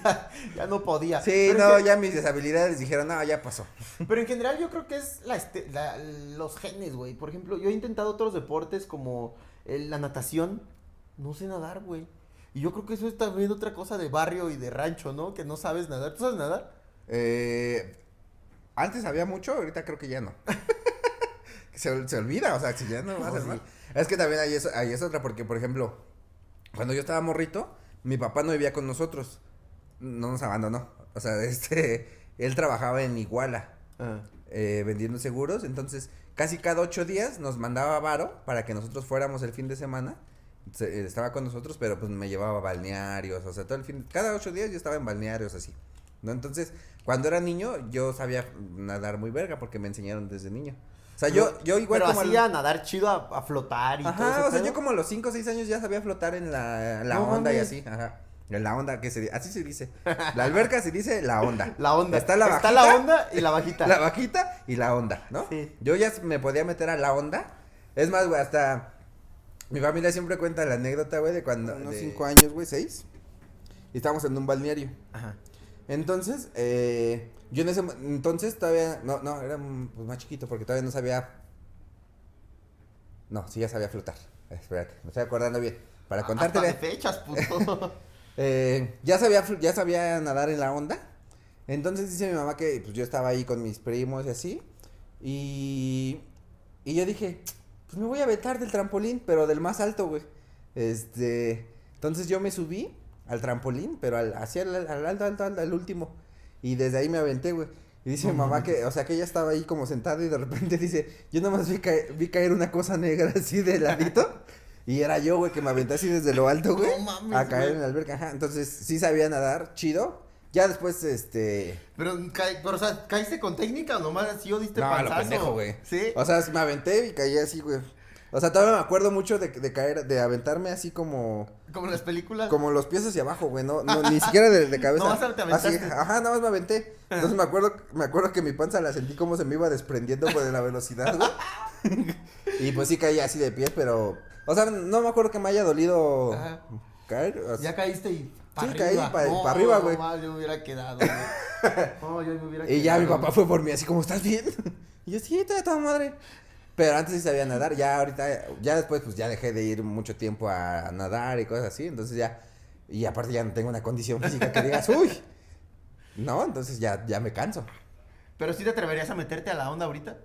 ya, ya no podía. Sí, Pero no, ya mis deshabilidades dijeron, no, ya pasó. [LAUGHS] Pero en general yo creo que es la, este- la- los genes, güey. Por ejemplo, yo he intentado otros deportes como la natación. No sé nadar, güey. Y yo creo que eso es también otra cosa de barrio y de rancho, ¿no? Que no sabes nadar. ¿Tú sabes nadar? Eh, antes había mucho, ahorita creo que ya no. [LAUGHS] se, se olvida, o sea, si ya no va a sí. Es que también ahí es, ahí es otra, porque por ejemplo, cuando yo estaba morrito, mi papá no vivía con nosotros. No nos abandonó. O sea, [LAUGHS] este, él trabajaba en Iguala, eh, vendiendo seguros. Entonces, casi cada ocho días nos mandaba varo para que nosotros fuéramos el fin de semana. Se- estaba con nosotros, pero pues me llevaba a balnearios, o sea, todo el fin, cada ocho días yo estaba en balnearios así, ¿no? Entonces, cuando era niño, yo sabía nadar muy verga porque me enseñaron desde niño. O sea, yo, yo igual Pero como... así al- a nadar chido, a, a flotar y todo Ajá, o sea, yo como a los 5 o 6 años ya sabía flotar en la, la No onda y así, ajá. En la onda, que se di- así se dice. La alberca se dice la onda. [LAUGHS] La onda. Está la bajita. la onda y la bajita. La bajita y la onda, ¿no? Sí. Yo ya me podía meter a la onda. Es más, güey, hasta mi familia siempre cuenta la anécdota, güey, de cuando unos de- 5 años, güey, 6. Y estábamos en un balneario. Ajá. Entonces, eh, yo en ese entonces todavía no no, era pues, más chiquito porque todavía no sabía No, sí ya sabía flotar. Espérate, me estoy acordando bien. Para contarte Hasta de fechas, puto. [LAUGHS] Eh, ya sabía ya sabía nadar en la onda. Entonces dice mi mamá que pues yo estaba ahí con mis primos y así. Y y yo dije, pues me voy a aventar del trampolín, pero del más alto, güey. Este, entonces yo me subí al trampolín, pero al, hacia el al alto, alto, alto, al último. Y desde ahí me aventé, güey. Y dice mi mamá que, o sea, que ella estaba ahí como sentada y de repente [LAUGHS] dice, yo nada más vi, caer, vi caer una cosa negra [LAUGHS] así de ladito. Y era yo, güey, que me aventé así desde lo alto, güey. No mames, a caer güey. en la alberca. Ajá. Entonces, sí sabía nadar, chido. Ya después, este. Pero, pero, o sea, ¿caíste con técnica o nomás así o diste No, lo pendejo, güey. ¿Sí? O sea, me aventé y caí así, güey. O sea, todavía me acuerdo mucho de, de caer, de aventarme así como. Como en las películas. Como los pies hacia abajo, güey, no, no, ni [LAUGHS] siquiera de, de cabeza. Nomás te aventaste. Así, ajá, nada más me aventé. Entonces me acuerdo, me acuerdo que mi panza la sentí como se me iba desprendiendo por la velocidad, güey. y pues sí caí así de pies, pero, o sea, no me acuerdo que me haya dolido Ajá. caer. Ya caíste y pa' Sí, caí arriba. pa- No, pa' arriba, güey. No, yo me hubiera quedado, güey. [LAUGHS] No, yo me hubiera y ya mi quedado. papá fue por mí así como, ¿estás bien? [LAUGHS] y yo, sí, toda toda madre. Pero antes sí sabía nadar, ya ahorita, ya después pues ya dejé de ir mucho tiempo a nadar y cosas así, entonces ya, y aparte ya no tengo una condición física que digas, uy, no, entonces ya, ya me canso. Pero sí te atreverías a meterte a la onda ahorita.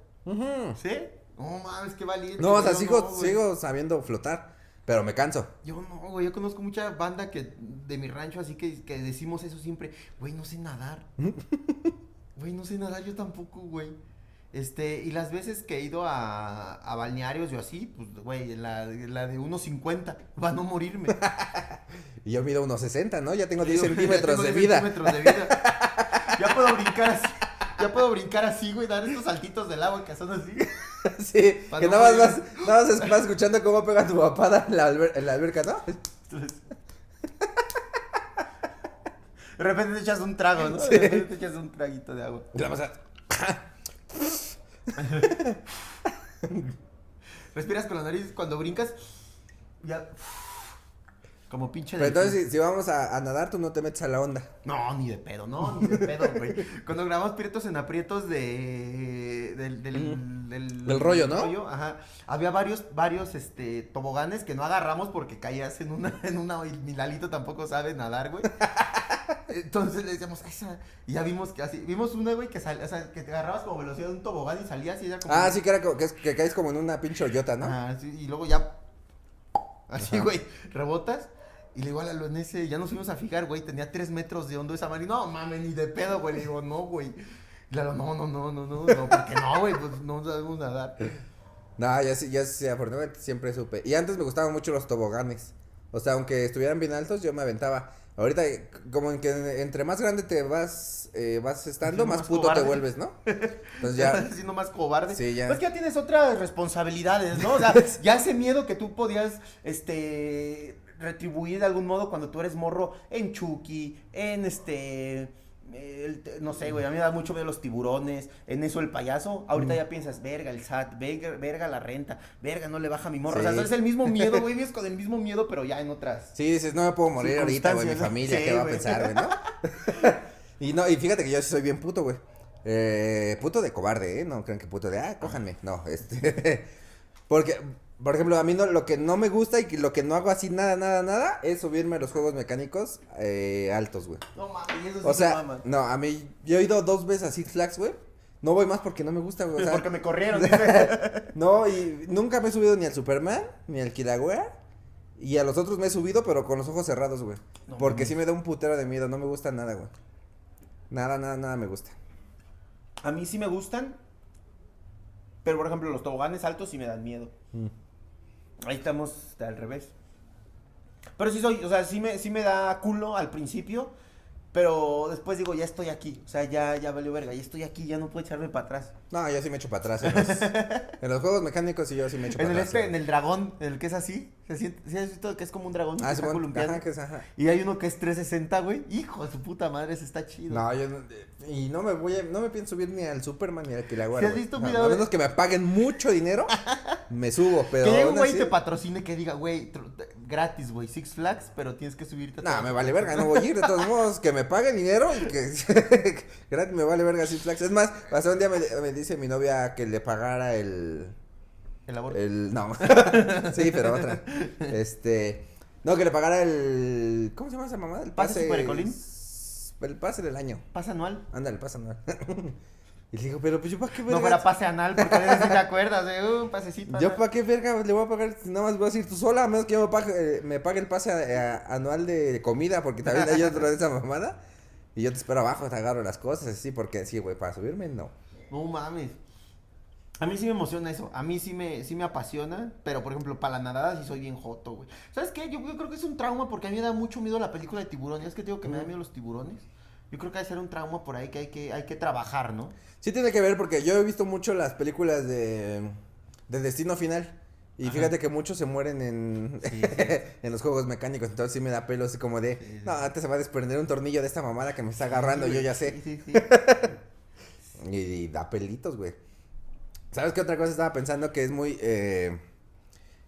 ¿Sí? No mames, qué valiente. No, o sea, sigo, no, sigo sabiendo flotar, pero me canso. Yo no, güey, yo conozco mucha banda que de mi rancho, así que, que decimos eso siempre, güey, no sé nadar. [LAUGHS] Güey, no sé nadar, yo tampoco, güey. Este, y las veces que he ido a, a balnearios y así, pues, güey, la, la de 1.50, va a no morirme. [LAUGHS] Y yo mido unos 60, ¿no? Ya tengo Yo 10 [LAUGHS] ya centímetros de 10 vida. centímetros de vida. Ya puedo brincar así, ya puedo brincar así, güey, dar estos saltitos del agua que son así. [LAUGHS] sí, que no nada más, nada más vas escuchando cómo pega tu papada en la, alber- en la alberca, ¿no? Entonces, De repente te echas un trago, ¿no? Sí. De repente te echas un traguito de agua. Y la [LAUGHS] Respiras con la nariz cuando brincas. Ya. Como pinche Pero entonces, si, si vamos a, a nadar, tú no te metes a la onda. No, ni de pedo, no, ni de pedo, güey. Cuando grabamos Prietos en Aprietos de. del. del, del, Del rollo, ¿no? ajá. Había varios, varios, este, toboganes que no agarramos porque caías en una, en una, y mi Lalito tampoco sabe nadar, güey. [LAUGHS] Entonces le decíamos, esa, y ya vimos que así, vimos una, güey, que sal, o sea, que te agarrabas como velocidad de un tobogán y salías y era como. Ah, sí, que era como, que, es- que caes como en una pinche hoyota, ¿no? Ajá, sí, y luego ya. Así, Ajá. güey, rebotas. Y le digo a en ese, ya nos fuimos a fijar, güey, tenía tres metros de hondo esa madre. y No, mames, ni de pedo, güey. Le digo, no, güey. Y le digo, no, no, no, no, no, no, porque no, güey, pues no sabemos nadar. No, ya sí, ya sí, afortunadamente siempre supe. Y antes me gustaban mucho los toboganes. O sea, aunque estuvieran bien altos, yo me aventaba. Ahorita, eh, como en que entre más grande te vas, eh, vas estando, Sí, más, más puto cobarde. te vuelves, ¿no? [LAUGHS] Entonces Ya ya, estás siendo más cobarde. Sí, ya. Pues que ya tienes otras responsabilidades, ¿no? O sea, [LAUGHS] ya ese miedo que tú podías, este, retribuir de algún modo cuando tú eres morro en Chucky, en este, el no sé, güey, a mí me da mucho miedo los tiburones, en eso el payaso. Ahorita ya piensas, verga, el SAT, verga, verga la renta, verga, no le baja mi morro. O sea, Sí. es el mismo miedo, güey, [LAUGHS] vives con el mismo miedo, pero ya en otras. sí dices, no me puedo morir ahorita, güey, mi familia, Sí, ¿qué va a pensar, güey, no? [LAUGHS] y no, y fíjate que yo sí soy bien puto, güey. Eh, puto de cobarde, ¿eh? No crean que puto de, ah, cójanme. No, este. [LAUGHS] Porque, por ejemplo, a mí no, lo que no me gusta y que lo que no hago así nada, nada, nada es subirme a los juegos mecánicos eh, altos, güey. No mames, eso sí O sea, no, a mí, yo he ido dos veces a Six Flags, güey. No voy más porque no me gusta, güey. O sea, porque me corrieron. [LAUGHS] no, y nunca me he subido ni al Superman, ni al Kilauea. Y a los otros me he subido, pero con los ojos cerrados, güey. No porque mames. sí me da un putero de miedo, no me gusta nada, güey. Nada, nada, nada me gusta. A mí sí me gustan. Pero, por ejemplo, los toboganes altos sí me dan miedo. Mm. Ahí estamos al revés. Pero sí soy, o sea, sí me, sí me da culo al principio. Pero después digo, ya estoy aquí. O sea, ya, ya valió verga. Ya estoy aquí, ya no puedo echarme para atrás. No, yo sí me echo para atrás. En los, [LAUGHS] en los juegos mecánicos sí yo sí me echo En para el atrás. este, en el dragón, en el que es así. Se siente, ¿sí has visto que es como un dragón? Ah, que está bueno, columpiando? ajá, que es, ajá. Y hay uno que es 360, güey. Hijo de su puta madre, ese está chido. No, yo no, y no me voy a, no me pienso subir ni al Superman ni al Kilauea. ¿Sí has visto No, A menos que me paguen mucho dinero, me subo, [LAUGHS] pero que un güey así- te patrocine que diga, güey, gratis, güey, Six Flags, pero tienes que subirte No, me vale verga, no voy a ir, de todos [LAUGHS] modos, que me paguen dinero y que [LAUGHS] gratis me vale verga Six Flags. Es más, hace un día me, me dice mi novia que le pagara el, El aborto. el, no, [LAUGHS] sí, pero otra, este, no, que le pagara el, ¿cómo se llama esa mamada? El ¿Pase pase, el pase del año, ¿Pasa anual? ándale, pase anual. Y le digo, pero pues yo para qué verga, No fuera pase anal, porque a veces sí te acuerdas de un pasecito. yo para qué verga le voy a pagar, nada más voy a ir tú sola, a menos que yo me pague, eh, me pague el pase a- a- anual de comida, porque también hay otro de esa mamada. Y yo te espero abajo, te agarro las cosas, así, porque sí, güey, para subirme, no. No mames. A mí sí me emociona eso, a mí sí me, sí me apasiona, pero por ejemplo, para la nadada sí soy bien joto, güey. ¿Sabes qué? Yo, yo creo que es un trauma porque a mí me da mucho miedo la película de tiburones. Es que te digo que me da miedo los tiburones. Yo creo que hay ser un trauma por ahí que hay que, hay que trabajar, ¿no? Sí tiene que ver porque yo he visto mucho las películas de, de Destino Final. Y Ajá. fíjate que muchos se mueren en, Sí, sí. [LAUGHS] en los juegos mecánicos. Entonces sí me da pelo así como de, Sí, no, antes se va a desprender un tornillo de esta mamada que me está agarrando, yo ya sé. Sí, sí, sí. [LAUGHS] Y, y da pelitos, güey. ¿Sabes qué otra cosa estaba pensando que es muy, eh,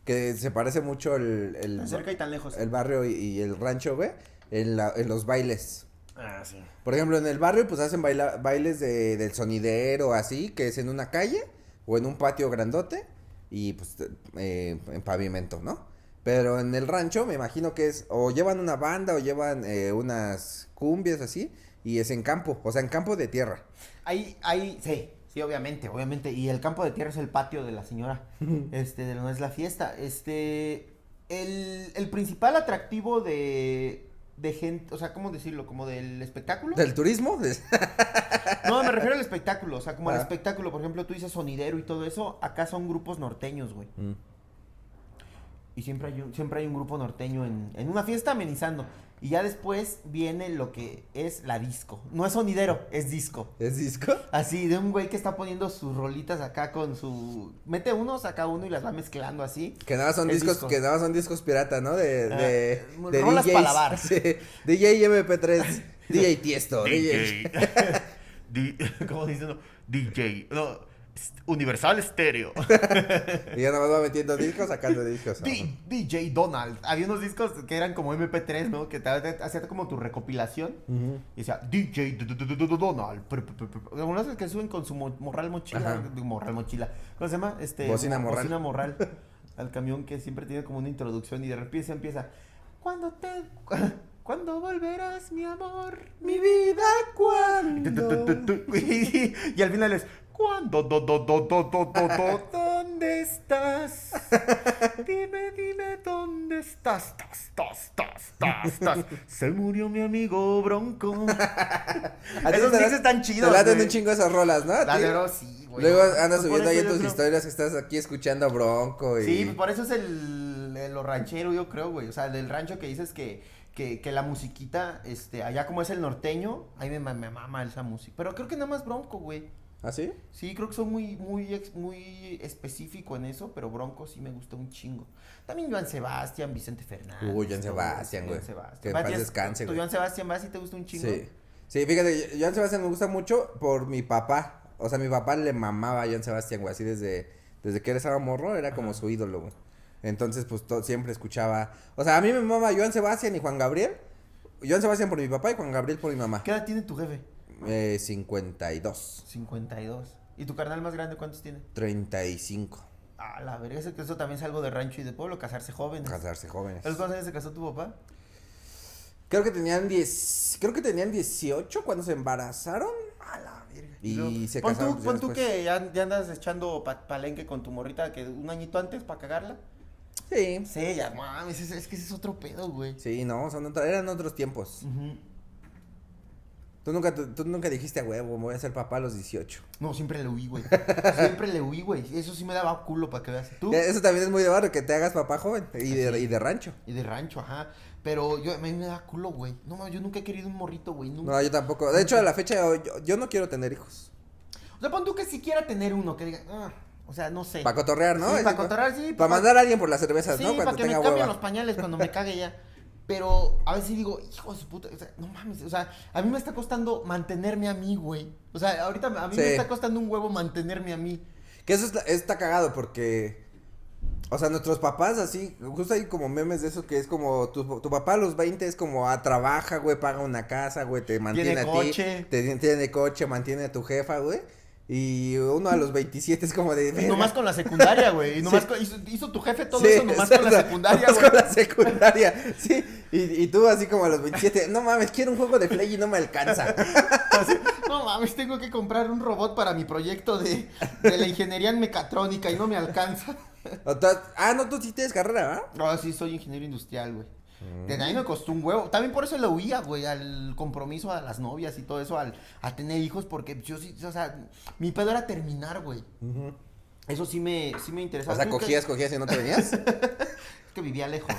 que se parece mucho el, el, Tan cerca y tan lejos. el barrio y, y el rancho, güey? En, la- en los bailes. Ah, sí. Por ejemplo, en el barrio, pues hacen baila- bailes de, del sonidero, así, que es en una calle o en un patio grandote y pues eh, en pavimento, ¿no? Pero en el rancho, me imagino que es, o llevan una banda o llevan eh, unas cumbias así, y es en campo, o sea, en campo de tierra. Ahí, ahí, sí, sí, obviamente, obviamente. Y el campo de tierra es el patio de la señora. [LAUGHS] este, de donde es la fiesta. Este, el, el principal atractivo de, de gente, o sea, ¿cómo decirlo? Como del espectáculo. ¿Del turismo? No, me refiero al [LAUGHS] espectáculo. O sea, como al Ah. espectáculo, por ejemplo, tú dices sonidero y todo eso. Acá son grupos norteños, güey. Mm. Y siempre hay un, siempre hay un grupo norteño en, en una fiesta amenizando. Y ya después viene lo que es la disco. No es sonidero, es disco. ¿Es disco? Así, de un güey que está poniendo sus rolitas acá con su... Mete uno, saca uno y las va mezclando así. Que nada son Es discos, disco. que nada son discos pirata, ¿no? De, de, Ah, de rolas DJs. pa' lavar. [LAUGHS] Sí, DJ MP3, DJ Tiesto, DJ. DJ. [LAUGHS] [LAUGHS] ¿Cómo dice uno? DJ. No, Universal Stereo. [LAUGHS] Y ya nada más va metiendo discos, sacando discos. D- DJ Donald. Había unos discos que eran como MP3, ¿no? Que te, hacía como tu recopilación. Y decía, DJ D- D- D- D- D- Donald. Algunas veces que suben con su mo- morral mochila. Ajá. Morral mochila. ¿Cómo se llama? Este, Bocina mo- morral. Bocina morral. [LAUGHS] al camión que siempre tiene como una introducción y de repente se empieza. Cuando te. [LAUGHS] Cuando volverás, mi amor. Mi vida Y, y- y al final es. ¿Cuándo? Do, do, do, do, do, do, do, ¿Dónde estás? Dime, dime, ¿dónde estás? Tas, tas, tas, tas, tas. Se murió mi amigo Bronco. A ti Esos te mix están chidos, Te laten un chingo esas rolas, ¿no? Verdad, sí, güey. Luego Pues andas subiendo ahí en tus creo- historias que estás aquí escuchando a Bronco y... Sí, pues por eso es el, el- lo ranchero, yo creo, güey. O sea, del rancho que dices que, que, que la musiquita, este, allá como es el norteño, ahí me, me mama esa música. Pero creo que nada más Bronco, güey. ¿Ah, sí? Sí, creo que soy muy, muy, muy específico en eso, pero Bronco sí me gusta un chingo. También Joan Sebastián, Vicente Fernández. Uy, Joan Sebastián, güey. Joan Sebastián. Que en paz descanse, ¿Tu güey. Joan Sebastián va si te gusta un chingo? Sí. Sí, fíjate, Joan Sebastián me gusta mucho por mi papá. O sea, mi papá le mamaba a Joan Sebastián, güey. Así desde, desde que él estaba morro, era como su ídolo, güey. Entonces, pues siempre escuchaba. O sea, a mí me mamaba Joan Sebastián y Juan Gabriel. Joan Sebastián por mi papá y Juan Gabriel por mi mamá. ¿Qué edad tiene tu jefe? Eh, 52, 52. ¿Y tu carnal más grande cuántos tiene? 35. Ah, la verga, eso, eso también es algo de rancho y de pueblo, casarse jóvenes. Casarse jóvenes. ¿Sabes cuántos años se casó tu papá? Creo que tenían 10. Creo que tenían 18 cuando se embarazaron. A la verga. Y se pon casaron, tú, pon que ya, ya andas echando pa- palenque con tu morrita que un añito antes para cagarla. Sí. Sí, ya mames, es, es que ese es otro pedo, güey. Sí, no, son eran otros tiempos. Tú nunca, tú, tú nunca dijiste huevo, me voy a ser papá a los 18. No, siempre le huí, güey. Siempre le huí, güey. Eso sí me daba culo para que veas. ¿Tú? [LAUGHS] Eso también es muy de barrio, que te hagas papá joven y de, y de rancho. Y de rancho, ajá. Pero yo, a mí me da culo, güey. No, yo nunca he querido un morrito, güey. Nunca. No, yo tampoco. De hecho, a la fecha yo, yo no quiero tener hijos. O sea, pon tú que siquiera tener uno, que diga, ah, o sea, no sé. Para cotorrear, ¿no? Sí, para pa- cotorrear, sí. Para mandar a alguien por las cervezas, Sí, ¿no? para Cuando que me tenga cambien hueva. los pañales cuando me cague ya. Pero a veces digo, hijo de su puta, o sea, no mames, o sea, a mí me está costando mantenerme a mí, güey. O sea, ahorita a mí Sí. me está costando un huevo mantenerme a mí. Que eso está, está cagado porque. O sea, nuestros papás así, justo hay como memes de eso que es como tu, tu papá a los 20 es como a trabaja, güey, paga una casa, güey, te mantiene Tiene a coche. ti, te tiene coche, mantiene a tu jefa, güey. Y uno a los 27 es como de Y "Verga". nomás con la secundaria, [LAUGHS] güey. Y nomás Sí. con- hizo, hizo tu jefe todo Sí, eso nomás con la exacto, secundaria, nomás güey. con la secundaria, sí. Y, y tú así como a los 27, no mames, quiero un juego de play y no me alcanza. [LAUGHS] Así, no mames, tengo que comprar un robot para mi proyecto de, de la ingeniería en mecatrónica y no me alcanza. Ah, no, tú sí tienes carrera, ¿verdad? No, sí, soy ingeniero industrial, güey. Que a mí me costó un huevo. También por eso le huía, güey, al compromiso a las novias y todo eso, al, a tener hijos, porque yo sí, o sea, mi pedo era terminar, güey. Eso sí me, sí me interesaba. O sea, ¿Tú qué- cogías, cogías y no te venías. [LAUGHS] Es que vivía lejos.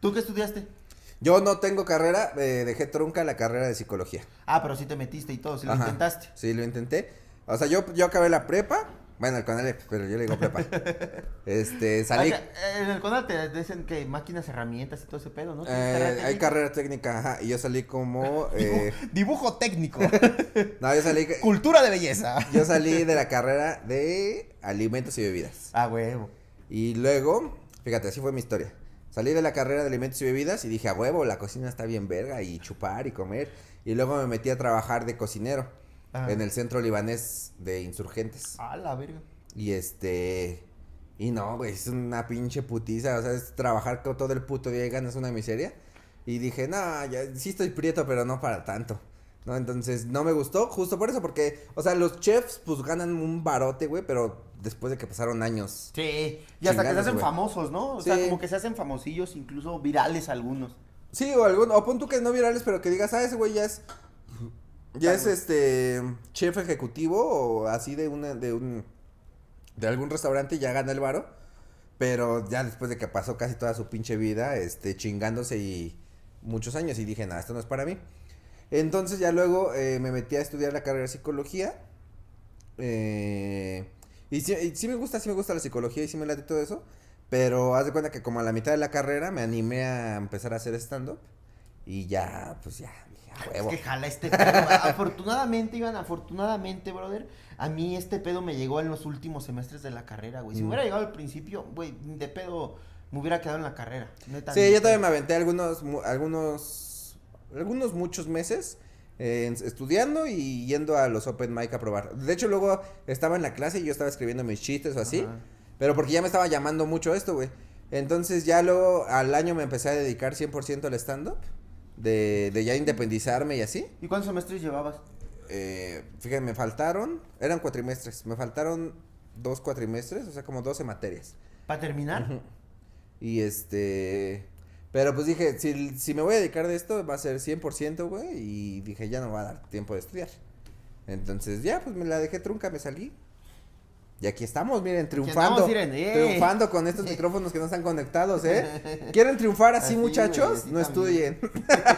¿Tú qué estudiaste? Yo no tengo carrera, eh, dejé trunca la carrera de psicología. Ah, pero sí te metiste y todo, sí lo Ajá. intentaste. Sí, lo intenté. O sea, yo, yo acabé la prepa. Bueno, el Conalep, pero yo le digo prepa. [LAUGHS] este, salí. En el CONAL te dicen que máquinas, herramientas y todo ese pedo, ¿no? eh, ¿Tienes carrera hay carrera técnica, ajá. Y yo salí como. [LAUGHS] eh, Dibujo técnico. [LAUGHS] no, yo salí. Cultura de belleza. Yo salí de la carrera de alimentos y bebidas. Ah, huevo. Y luego, fíjate, así fue mi historia. Salí de la carrera de alimentos y bebidas y dije, a huevo, la cocina está bien verga y chupar y comer. Y luego me metí a trabajar de cocinero Ajá. en el centro libanés de insurgentes. Ah, la verga. Y este. Y no, güey, es una pinche putiza. O sea, es trabajar todo el puto día y ganas una miseria. Y dije, no, ya sí estoy prieto, pero no para tanto. ¿No? Entonces, no me gustó, justo por eso, porque, o sea, los chefs, pues ganan un barote, güey, pero después de que pasaron años. Sí. Y hasta que se hacen güey. famosos, ¿no? O sea, como que se hacen famosillos, incluso virales algunos. Sí, o algún, o pon tú que no virales, pero que digas, ah, ese güey ya es. Ya es este. Chef ejecutivo o así de una, de un. De algún restaurante y ya gana el varo. Pero ya después de que pasó casi toda su pinche vida, este, chingándose y muchos años. Y dije, nada, esto no es para mí. Entonces ya luego eh, me metí a estudiar la carrera de psicología. Eh, y, sí, y sí me gusta, sí me gusta la psicología y sí me late todo eso. Pero haz de cuenta que como a la mitad de la carrera me animé a empezar a hacer stand-up. Y ya, pues ya, Es que jala este pedo. [LAUGHS] afortunadamente, Iván, afortunadamente, brother, a mí este pedo me llegó en los últimos semestres de la carrera, güey. Si me Mm. hubiera llegado al principio, güey, de pedo me hubiera quedado en la carrera. neta, Sí, yo también me aventé algunos, algunos, algunos muchos meses eh, estudiando y yendo a los open mic a probar. De hecho, luego estaba en la clase y yo estaba escribiendo mis chistes o así, Ajá. pero porque ya me estaba llamando mucho esto, güey. Entonces ya luego al año me empecé a dedicar 100% al stand-up, de, de ya independizarme y así. ¿Y cuántos semestres llevabas? Eh, fíjate, me faltaron, eran cuatrimestres, me faltaron dos cuatrimestres, o sea, como 12 materias. ¿Para terminar? Y este. Pero pues dije, si, si me voy a dedicar de esto, va a ser 100%, güey. Y dije, ya no va a dar tiempo de estudiar. Entonces, ya, pues me la dejé trunca, me salí. Y aquí estamos, miren, triunfando. eh. Triunfando con estos [LAUGHS] micrófonos que no están conectados, ¿eh? [LAUGHS] ¿Quieren triunfar así, Así, muchachos? así no estudien.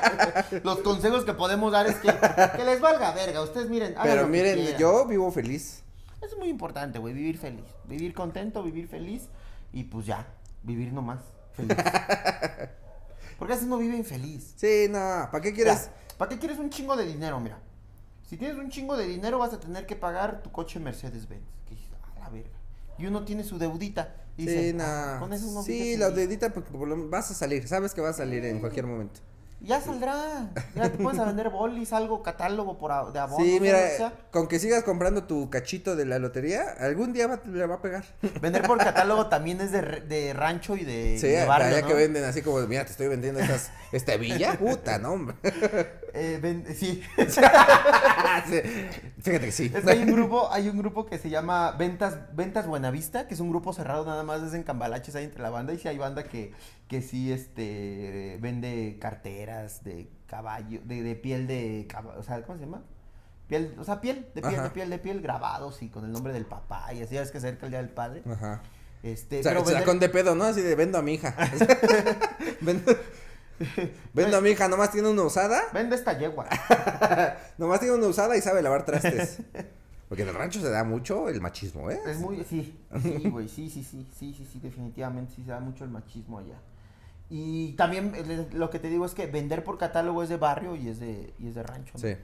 [LAUGHS] Los consejos que podemos dar es que, que les valga verga. Ustedes miren, Pero que miren, yo vivo feliz. Es muy importante, güey, vivir feliz. Vivir contento, vivir feliz. Y pues ya, vivir nomás feliz. Porque a veces no vive infeliz. Sí, no, ¿para qué quieres? ¿Para qué quieres un chingo de dinero? Mira, si tienes un chingo de dinero vas a tener que pagar tu coche Mercedes-Benz. La verga. Y uno tiene su deudita. Y Sí, dice, no. "Ah, con eso uno sí, la feliz". dedita, porque vas a salir, sabes que vas a salir en cualquier momento. Ya saldrá. Ya te puedes a vender bolis, algo, catálogo por a- de abono. Sí, mira, sea. con que sigas comprando tu cachito de la lotería, algún día va- le va a pegar. Vender por catálogo también es de, de rancho y de, Sí, de barrio, allá ¿no? que venden así como, mira, te estoy vendiendo estas, esta villa, puta, no, hombre. Eh, ven- sí. [LAUGHS] Sí, Fíjate que sí. Es que hay un grupo, hay un grupo que se llama Ventas, Ventas Buenavista, que es un grupo cerrado nada más, es en cambalaches ahí entre la banda, y si hay banda que, que sí este vende carteras de caballo, de, de piel de caballo, o sea, ¿cómo se llama? Piel, o sea, piel, de piel, Ajá. de piel, de piel, grabados y con el nombre del papá, y así ya ves que cerca el día del padre. Ajá. Este, O sea, pero se la con de pedo, ¿no? Así de vendo a mi hija. [LAUGHS] vendo, vendo a mi hija, nomás tiene una usada. vende esta yegua. [LAUGHS] Nomás tiene una usada y sabe lavar trastes. Porque en el rancho se da mucho el machismo, ¿eh? Es muy, sí, [LAUGHS] sí, güey, sí, sí, sí, sí, sí, sí, definitivamente sí se da mucho el machismo allá. Y también lo que te digo es que vender por catálogo es de barrio y es de, y es de rancho. Sí.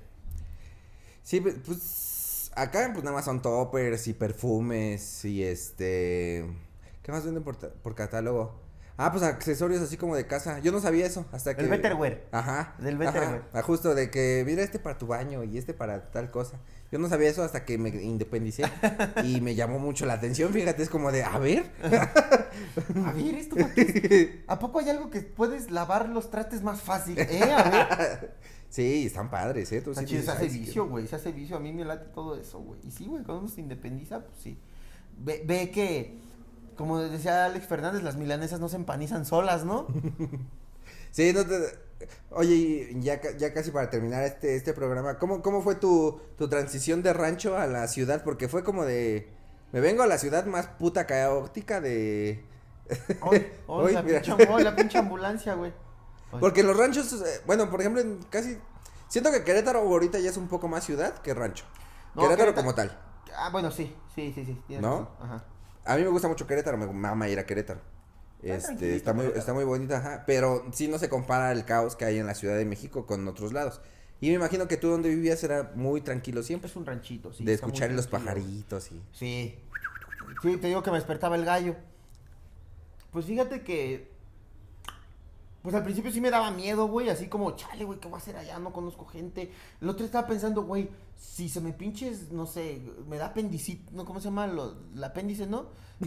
Sí, pues, acá pues nada más son toppers y perfumes y este... ¿Qué más venden por, por catálogo? Ah, pues accesorios así como de casa. Yo no sabía eso hasta que... El Betterware. Ajá. Del Betterware. ah, justo de que mira este para tu baño y este para tal cosa. Yo no sabía eso hasta que me independicé [LAUGHS] y me llamó mucho la atención. Fíjate, es como de, a ver. [LAUGHS] A ver, ¿esto para qué es? [LAUGHS] ¿A poco hay algo que puedes lavar los trastes más fácil? ¿Eh? A ver. sí, están padres, ¿eh? Tú sí chido, se hace "Ay, sí, vicio, güey, se hace vicio. A mí me late todo eso, güey. Y sí, güey, cuando uno se independiza, pues sí. Ve, ve que como decía Alex Fernández, las milanesas no se empanizan solas, ¿no? [LAUGHS] Sí, no te... Oye, ya, ya casi para terminar este, este programa, ¿cómo, cómo fue tu, tu transición de rancho a la ciudad? Porque fue como de... Me vengo a la ciudad más puta caótica de... [LAUGHS] Hoy, hoy, Hoy, la, pinche, hoy la pinche ambulancia, güey. [LAUGHS] Porque los ranchos, eh, bueno, por ejemplo, en casi... Siento que Querétaro ahorita ya es un poco más ciudad que rancho. No, Querétaro Querétaro- como tal. Ah, bueno, sí, sí, sí, sí. ¿No? razón, Ajá. A mí me gusta mucho Querétaro, me mama ir a Querétaro. Está Este, está muy, está muy bonita, ajá, pero sí no se compara el caos que hay en la Ciudad de México con otros lados. Y me imagino que tú donde vivías era muy tranquilo siempre, Es un ranchito, sí. de escuchar los pajaritos y... Sí. Sí, te digo que me despertaba el gallo. Pues fíjate que. Pues al principio sí me daba miedo, güey. Así como, chale, güey, ¿qué voy a hacer allá? No conozco gente. El otro estaba pensando, güey, si se me pinches, no sé, me da apendicitis, ¿no? ¿Cómo se llama? Lo, el apéndice, ¿no?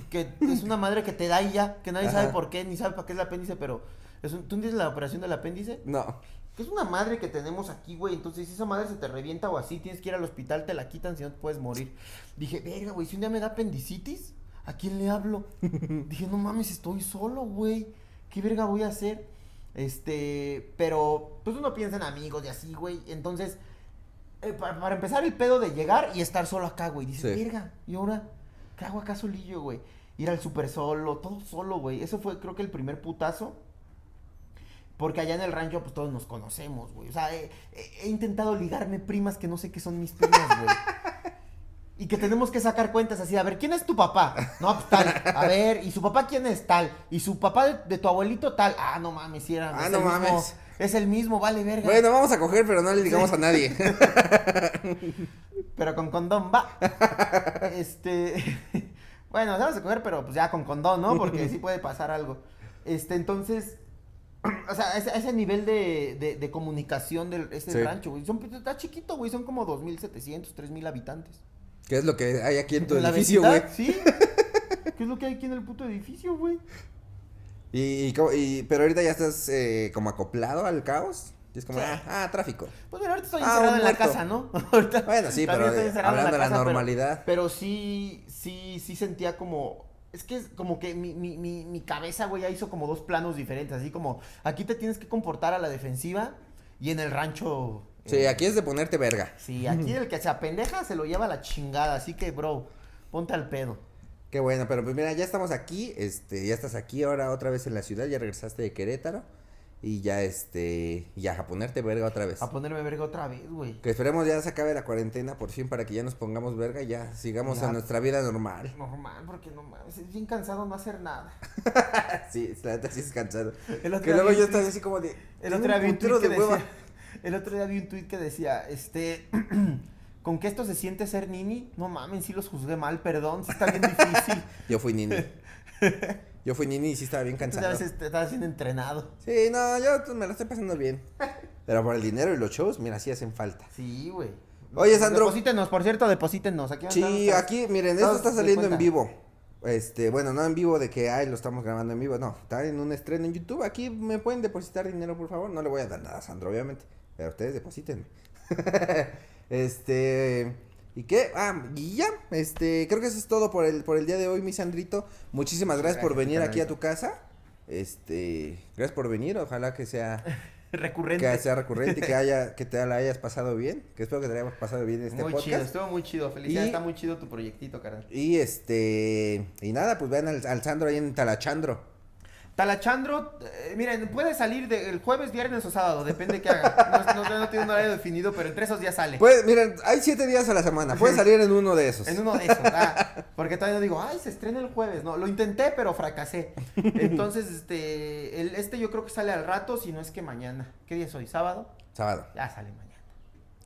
Que es una madre que te da y ya, que nadie sabe por qué, ni sabe para qué es el apéndice, pero. Es un- ¿Tú entiendes la operación del apéndice? No, Que es una madre que tenemos aquí, güey. Entonces, si esa madre se te revienta o así, tienes que ir al hospital, te la quitan, si no te puedes morir. Dije, verga, güey, si un día me da apendicitis, ¿a quién le hablo? [LAUGHS] Dije, no mames, estoy solo, güey. ¿Qué verga voy a hacer? Este, pero, pues uno piensa en amigos y así, güey. Entonces, eh, para, para empezar el pedo de llegar y estar solo acá, güey. Dices, Sí. verga, ¿y ahora qué hago acá solillo, güey? Ir al súper solo, todo solo, güey. Eso fue, creo que el primer putazo. Porque allá en el rancho, pues todos nos conocemos, güey. O sea, he intentado ligarme primas que no sé qué son mis primas, güey. [LAUGHS] Y que tenemos que sacar cuentas así, a ver, ¿quién es tu papá? No, pues tal. A ver, ¿y su papá quién es tal? ¿Y su papá de, de tu abuelito tal? Ah, no mames, si era. Ah, no mismo- mames. es el mismo, vale, verga. bueno, vamos a coger, pero no le digamos a nadie. [LAUGHS] Pero con condón, va. este. [LAUGHS] bueno, vamos a coger, pero pues ya con condón, ¿no? Porque sí puede pasar algo. Este, entonces. [CLEARS THROAT] O sea, ese, ese nivel de, de, de comunicación del este Sí. rancho, güey. Son, está chiquito, güey. Son como 2.700, 3.000 habitantes. ¿Qué es lo que hay aquí en tu ¿En la edificio, güey? Sí. [LAUGHS] ¿Qué es lo que hay aquí en el puto edificio, güey? Y, y, cómo- y- pero ahorita ya estás eh, como acoplado al caos. Y es como, Sí. ah, ah, tráfico. Pues mira, ahorita estoy Ah, encerrado en la casa, ¿no? [LAUGHS] Ahorita Bueno, sí, pero hablando de la casa, pero- normalidad. Pero, sí, sí, sí sentía como. Es que es como que mi, mi, mi, mi cabeza, güey, ya hizo como dos planos diferentes. Así como, aquí te tienes que comportar a la defensiva y en el rancho. Sí, eh, aquí es de ponerte verga. Sí, aquí el que se apendeja se lo lleva a la chingada. Así que, bro, ponte al pedo. Qué bueno, pero pues mira, ya estamos aquí, este, ya estás aquí ahora otra vez en la ciudad, ya regresaste de Querétaro y ya este, ya a ponerte verga otra vez. A ponerme verga otra vez, güey. Que esperemos ya se acabe la cuarentena por fin para que ya nos pongamos verga y ya sigamos Ya. a nuestra vida normal. Normal, porque no mames, es bien cansado no hacer nada. [LAUGHS] Sí, la neta sí es cansado. El otro Que día luego yo estaba así como de El otro día vi un de hueva. decía, el otro día vi un tweet que decía, este, [CLEARS THROAT] con que esto se siente ser nini, no mames, sí los juzgué mal, perdón, sí está bien difícil. [LAUGHS] Yo fui nini. Yo fui nini y sí estaba bien Tú cansado. te estás siendo entrenado. Sí, no, yo pues, me la estoy pasando bien. Pero por el dinero y los shows, mira, sí hacen falta. Sí, güey. Oye, Sandro. Deposítenos, por cierto, deposítenos. Aquí Sí, aquí, miren, esto está saliendo en vivo. Este, bueno, no en vivo de que, ay, lo estamos grabando en vivo, no, está en un estreno en YouTube. Aquí me pueden depositar dinero, por favor. No le voy a dar nada a Sandro, obviamente, pero ustedes depositen. [LAUGHS] este, ¿y qué? Ah, y ya, este, creo que eso es todo por el, por el día de hoy, mi Sandrito. Muchísimas gracias, por venir aquí a tu casa. Este, gracias por venir, ojalá que sea, [LAUGHS] Recurrente. que sea recurrente y que haya, [LAUGHS] que te la hayas pasado bien. Que espero que te hayamos pasado bien en este muy podcast. chido, estuvo muy chido. Felicidades, Y- está muy chido tu proyectito, carnal. Y este. Y nada, pues vean al, al Sandro ahí en Talachandro. Talachandro, eh, miren, puede salir de- el jueves, viernes o sábado, depende qué haga. No, no- no tiene un horario definido, pero entre esos días sale. Pues, miren, hay siete días a la semana. Puede salir en uno de esos. En uno de esos, ah, porque todavía no digo, ay, se estrena el jueves, no, lo intenté, pero fracasé. Entonces, este, el, este yo creo que sale al rato, si no es que mañana. ¿Qué día es hoy? ¿Sábado? Sábado. Ya sale mañana.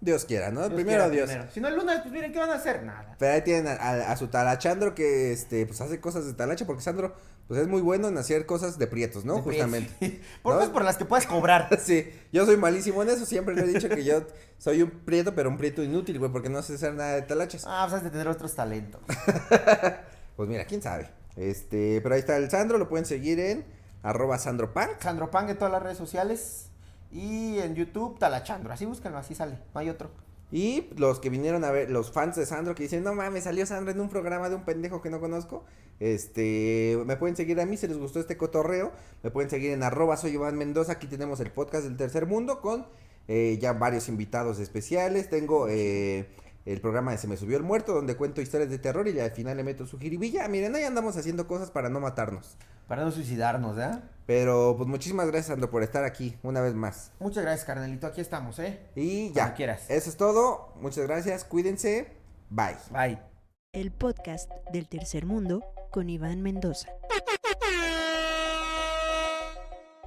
Dios quiera, ¿no? Dios primero quiera, Dios. primero. Si no el lunes, pues miren, ¿qué van a hacer? Nada. Pero ahí tienen a, a- a su Talachandro que este, pues hace cosas de talacha, porque Sandro, pues es muy bueno en hacer cosas de prietos, ¿no? De Justamente. prieto. [LAUGHS] Por ¿No? por las que puedes cobrar. [LAUGHS] Sí, yo soy malísimo en eso, siempre le he dicho que yo soy un prieto, pero un prieto inútil, güey, porque no sé hacer nada de talachas. Ah, pues has de tener otros talentos. [LAUGHS] Pues mira, quién sabe. Este, pero ahí está el Sandro, lo pueden seguir en arroba sandropunk. Sandro Pang en todas las redes sociales. Y en YouTube, Talachandro. Así búsquenlo, así sale. No hay otro. Y los que vinieron a ver, los fans de Sandro que dicen, no mames, salió Sandro en un programa de un pendejo que no conozco. Este, me pueden seguir a mí si les gustó este cotorreo. Me pueden seguir en arroba soy Iván Mendoza. Aquí tenemos el podcast del tercer mundo con eh, ya varios invitados especiales. Tengo eh, el programa de Se me subió el muerto, donde cuento historias de terror y al final le meto su jiribilla. Miren, ahí andamos haciendo cosas para no matarnos. Para no suicidarnos, ¿eh? Pero pues muchísimas gracias, Sandro, por estar aquí una vez más. Muchas gracias, carnalito. Aquí estamos, ¿eh? Y Cuando ya. quieras. Eso es todo. Muchas gracias. Cuídense. Bye. Bye. El podcast del tercer mundo con Iván Mendoza.